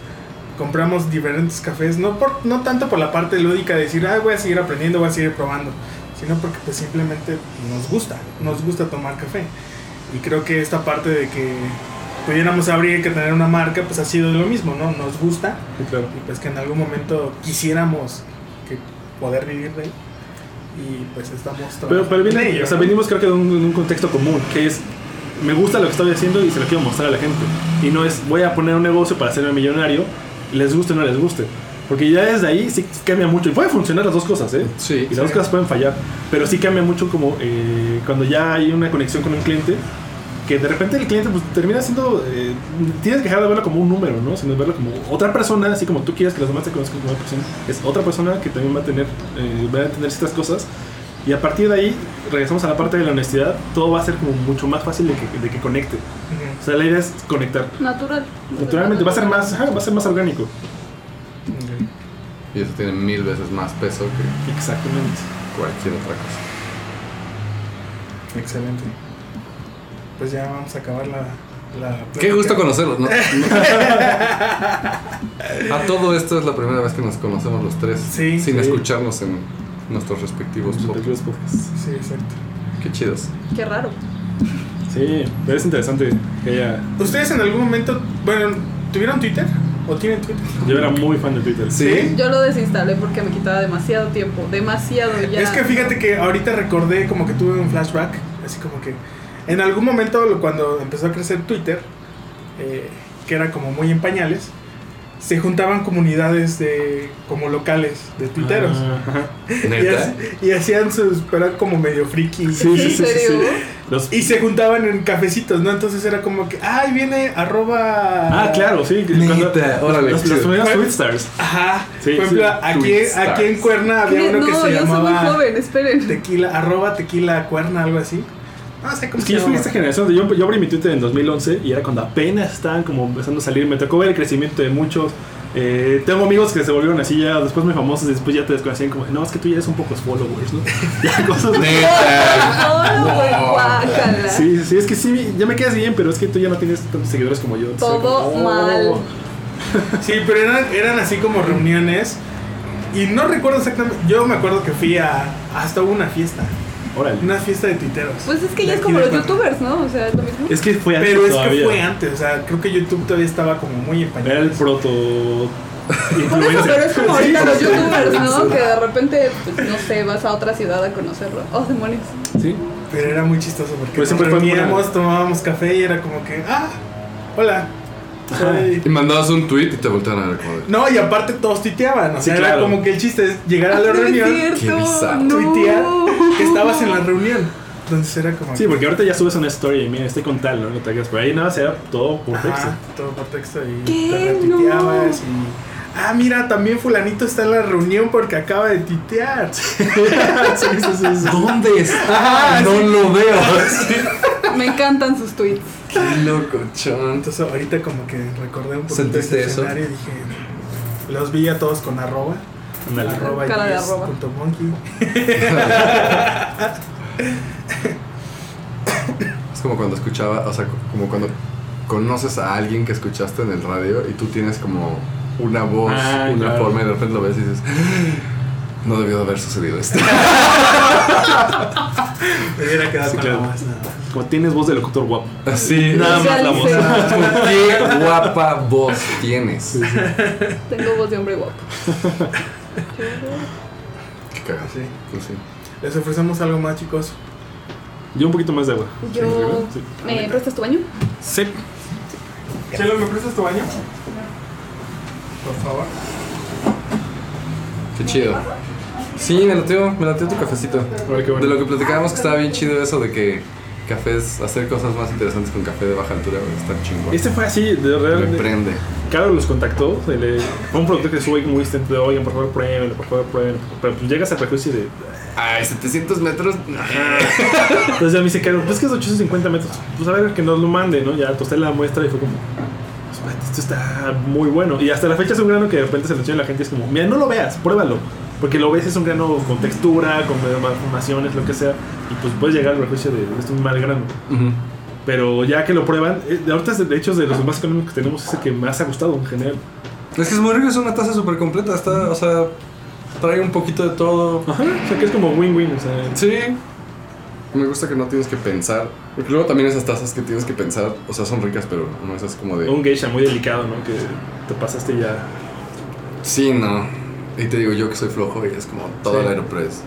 compramos diferentes cafés, no, por, no tanto por la parte lúdica de decir, ah, voy a seguir aprendiendo, voy a seguir probando, sino porque pues simplemente nos gusta, nos gusta tomar café. Y creo que esta parte de que pudiéramos abrir que tener una marca, pues ha sido lo mismo, ¿no? Nos gusta Sí, claro. y pues que en algún momento quisiéramos que poder vivir de él. Y pues estamos Pero, pero en viene, ello, o sea, ¿no? venimos creo que de un, de un contexto común, que es, me gusta lo que estoy haciendo y se lo quiero mostrar a la gente. Y no es, voy a poner un negocio para hacerme millonario, les guste o no les guste. Porque ya desde ahí sí cambia mucho. Y puede funcionar las dos cosas, ¿eh? sí. Y las dos cosas pueden fallar. Pero sí cambia mucho como eh, cuando ya hay una conexión con un cliente, que de repente el cliente pues, termina siendo... eh, tienes que dejar de verlo como un número, ¿no? Sino verlo como otra persona, así como tú quieres que los demás te conozcan como una persona. Es otra persona que también va a tener, eh, va a tener ciertas cosas. Y a partir de ahí, regresamos a la parte de la honestidad, todo va a ser como mucho más fácil de que, de que conecte. O sea, la idea es conectar. Natural. Naturalmente, va a ser más, ajá, va a ser más orgánico. Ok. Y eso tiene mil veces más peso que Exactamente. cualquier otra cosa. Excelente. Pues ya vamos a acabar la. la Qué gusto conocerlos. ¿no? <laughs> A todo esto es la primera vez que nos conocemos los tres Sí, sin sí. escucharnos en nuestros respectivos podcasts. Sí, exacto. Qué chidos. Qué raro. Sí, pero es interesante que haya... ¿Ustedes en algún momento, bueno, tuvieron Twitter? ¿O tienen Twitter? Yo era muy fan de Twitter. Sí. Yo lo desinstalé porque me quitaba demasiado tiempo. Demasiado ya. Es que fíjate que ahorita recordé como que tuve un flashback, así como que en algún momento cuando empezó a crecer Twitter, eh, que era como muy en pañales, se juntaban comunidades de como locales de tuiteros. Ah, <laughs> y, hacían sus, pero era como medio friki. Sí, sí, ¿En sí, sí, sí. serio? Los- Y se juntaban en cafecitos, ¿no? Entonces era como que, ay, viene arroba... Ah, claro, sí. cuando- órale, los, primeros. Ajá. Por ejemplo, sí. aquí, aquí en. Cuerna había uno que se yo soy muy llamaba joven, esperen. tequila, arroba tequila cuerna, algo así. No sé cómo Es se que yo fui de llama. esta generación. Yo, yo abrí mi Twitter en 2011 y era cuando apenas estaban como empezando a salir. Me tocó ver el crecimiento de muchos. Eh, tengo amigos que se volvieron así ya después muy famosos y después ya te desconocían como, no, es que tú ya eres un poco followers, ¿no? <laughs> Ya cosas de- Neta. No. Sí, sí, es que sí, ya me quedas bien, pero es que tú ya no tienes tantos seguidores como yo. Todo como, oh. mal. Sí, pero eran, eran así como reuniones. Y no recuerdo exactamente. Yo me acuerdo que fui a. Hasta hubo una fiesta. Órale. Una fiesta de tuiteros. Pues es que ya es como los youtubers, ¿no? O sea, es lo mismo. Es que fue antes Pero es todavía. que fue antes. O sea, creo que YouTube todavía estaba como muy en Era el proto. <laughs> Por eso, pero es como ahorita los youtubers, sí. ¿no? Que de repente, pues, no sé, vas a otra ciudad a conocerlo. Oh, demonios. Sí. Pero era muy chistoso porque Pero nos siempre fue reuníamos, tomábamos café y era como que. ¡Ah! Hola. Soy-". Y mandabas un tweet y te volteaban a ver como de. No, y aparte todos tuiteaban. O Sí, sea, era como que el chiste es llegar a la <laughs> No es reunión, cierto, Qué bizarro. no. tuitear que estabas en la reunión. Entonces era como. Sí, que- porque ahorita ya subes una story y mira, estoy con tal, ¿no? No te hagas por ahí, nada, sea todo por texto. Todo por texto y ¿Qué? te retuiteabas y. Ah, mira, también Fulanito está en la reunión porque acaba de tuitear. <laughs> sí, sí, sí, sí. ¿Dónde está? Ah, no sí. lo veo. Me encantan sus tweets. Qué loco, chon. Entonces ahorita como que recordé un poquito ¿Sentiste ese eso? escenario y dije. Los vi a todos con arroba. Ándale. Arroba Cara de arroba. punto monkey. <laughs> Es como cuando escuchaba, o sea, como cuando conoces a alguien que escuchaste en el radio y tú tienes como una voz, Ah, una claro. forma y de repente lo ves y dices, no debió de haber sucedido esto. <laughs> Me hubiera quedado Sí, con claro. la voz, nada más. Como tienes voz de locutor guapo. Así, Nada más la voz. <laughs> qué guapa voz tienes. Tengo voz de hombre guapo. Qué cagado. Sí. Pues sí. Les ofrecemos algo más, chicos. Yo un poquito más de agua. Yo. Sí. ¿Me prestas tu baño? Sí. Chelo, ¿me prestas tu baño? Por favor. Qué chido. Sí, me latió, me latió tu cafecito. Qué bueno. De lo que platicábamos que estaba bien chido eso de que cafés, hacer cosas más interesantes con café de baja altura, güey, está chingón. Este fue así, de me realmente. prende. Carlos los contactó, se le- fue un productor que sube muy insistente de, oigan, por favor, pruébenlo, por favor, pruébenlo. Pero pues llegas al prejuicio de... Ay, 700 metros. <laughs> Entonces ya me dice Carlos, pues que es 850 metros. Pues a ver, que nos lo mande, ¿no? Ya tosté la muestra y fue como... "Espérate, Esto está muy bueno. Y hasta la fecha es un grano que de repente se lo enseña a la gente y es como, mira, no lo veas, pruébalo. Porque lo ves, es un grano con textura, con malformaciones, lo que sea. Y pues puedes llegar al prejuicio de, esto es un mal grano. Ujú. Pero ya que lo prueban, eh, de ahorita de hecho de los más económicos que tenemos es el que más ha gustado en general. Es que es muy rico, es una taza súper completa. Está, o sea, trae un poquito de todo. Ajá, o sea que es como win-win, o sea, Sí. Me gusta que no tienes que pensar. Porque luego también esas tazas que tienes que pensar, o sea, son ricas, pero no esas como de. un geisha muy delicado, ¿no? Que te pasaste ya. Sí, no. Y te digo yo que soy flojo y es como todo Sí. el Aeropress.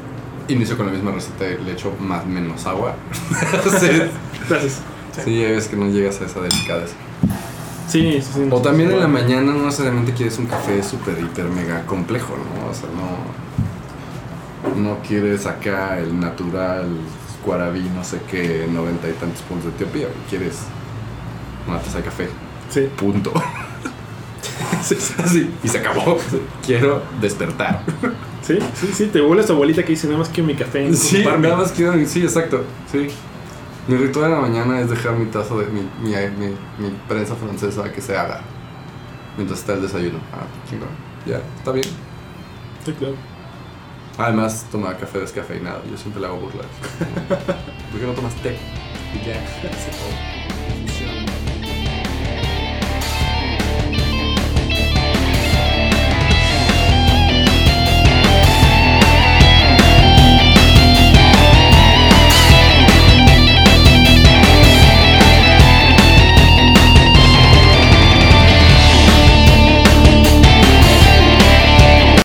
Inicio con la misma receta y le echo más menos agua. <laughs> sí, Gracias. sí, veces que no llegas a esa delicadeza. Sí, sí, sí. O también en la mañana no necesariamente quieres un café súper, hiper, mega complejo, ¿no? O sea, no. No quieres acá el natural, Guarabí, no sé qué, noventa y tantos puntos de Etiopía. Quieres una taza de café. Sí. Punto. <laughs> Y se acabó. Quiero despertar. Sí, sí, sí, te vuelves abuelita que dice nada más quiero mi café. Sí, ocuparme". nada más quiero. Sí, exacto. Sí. Mi ritual en la mañana es dejar mi taza de mi, mi, mi, mi prensa francesa que se haga. Mientras está el desayuno. Ah, chingón. Ya, está bien. Sí, claro. Además, toma café descafeinado. Yo siempre le hago burlas. <laughs> ¿Por qué no tomas té? Y ya. <laughs> se.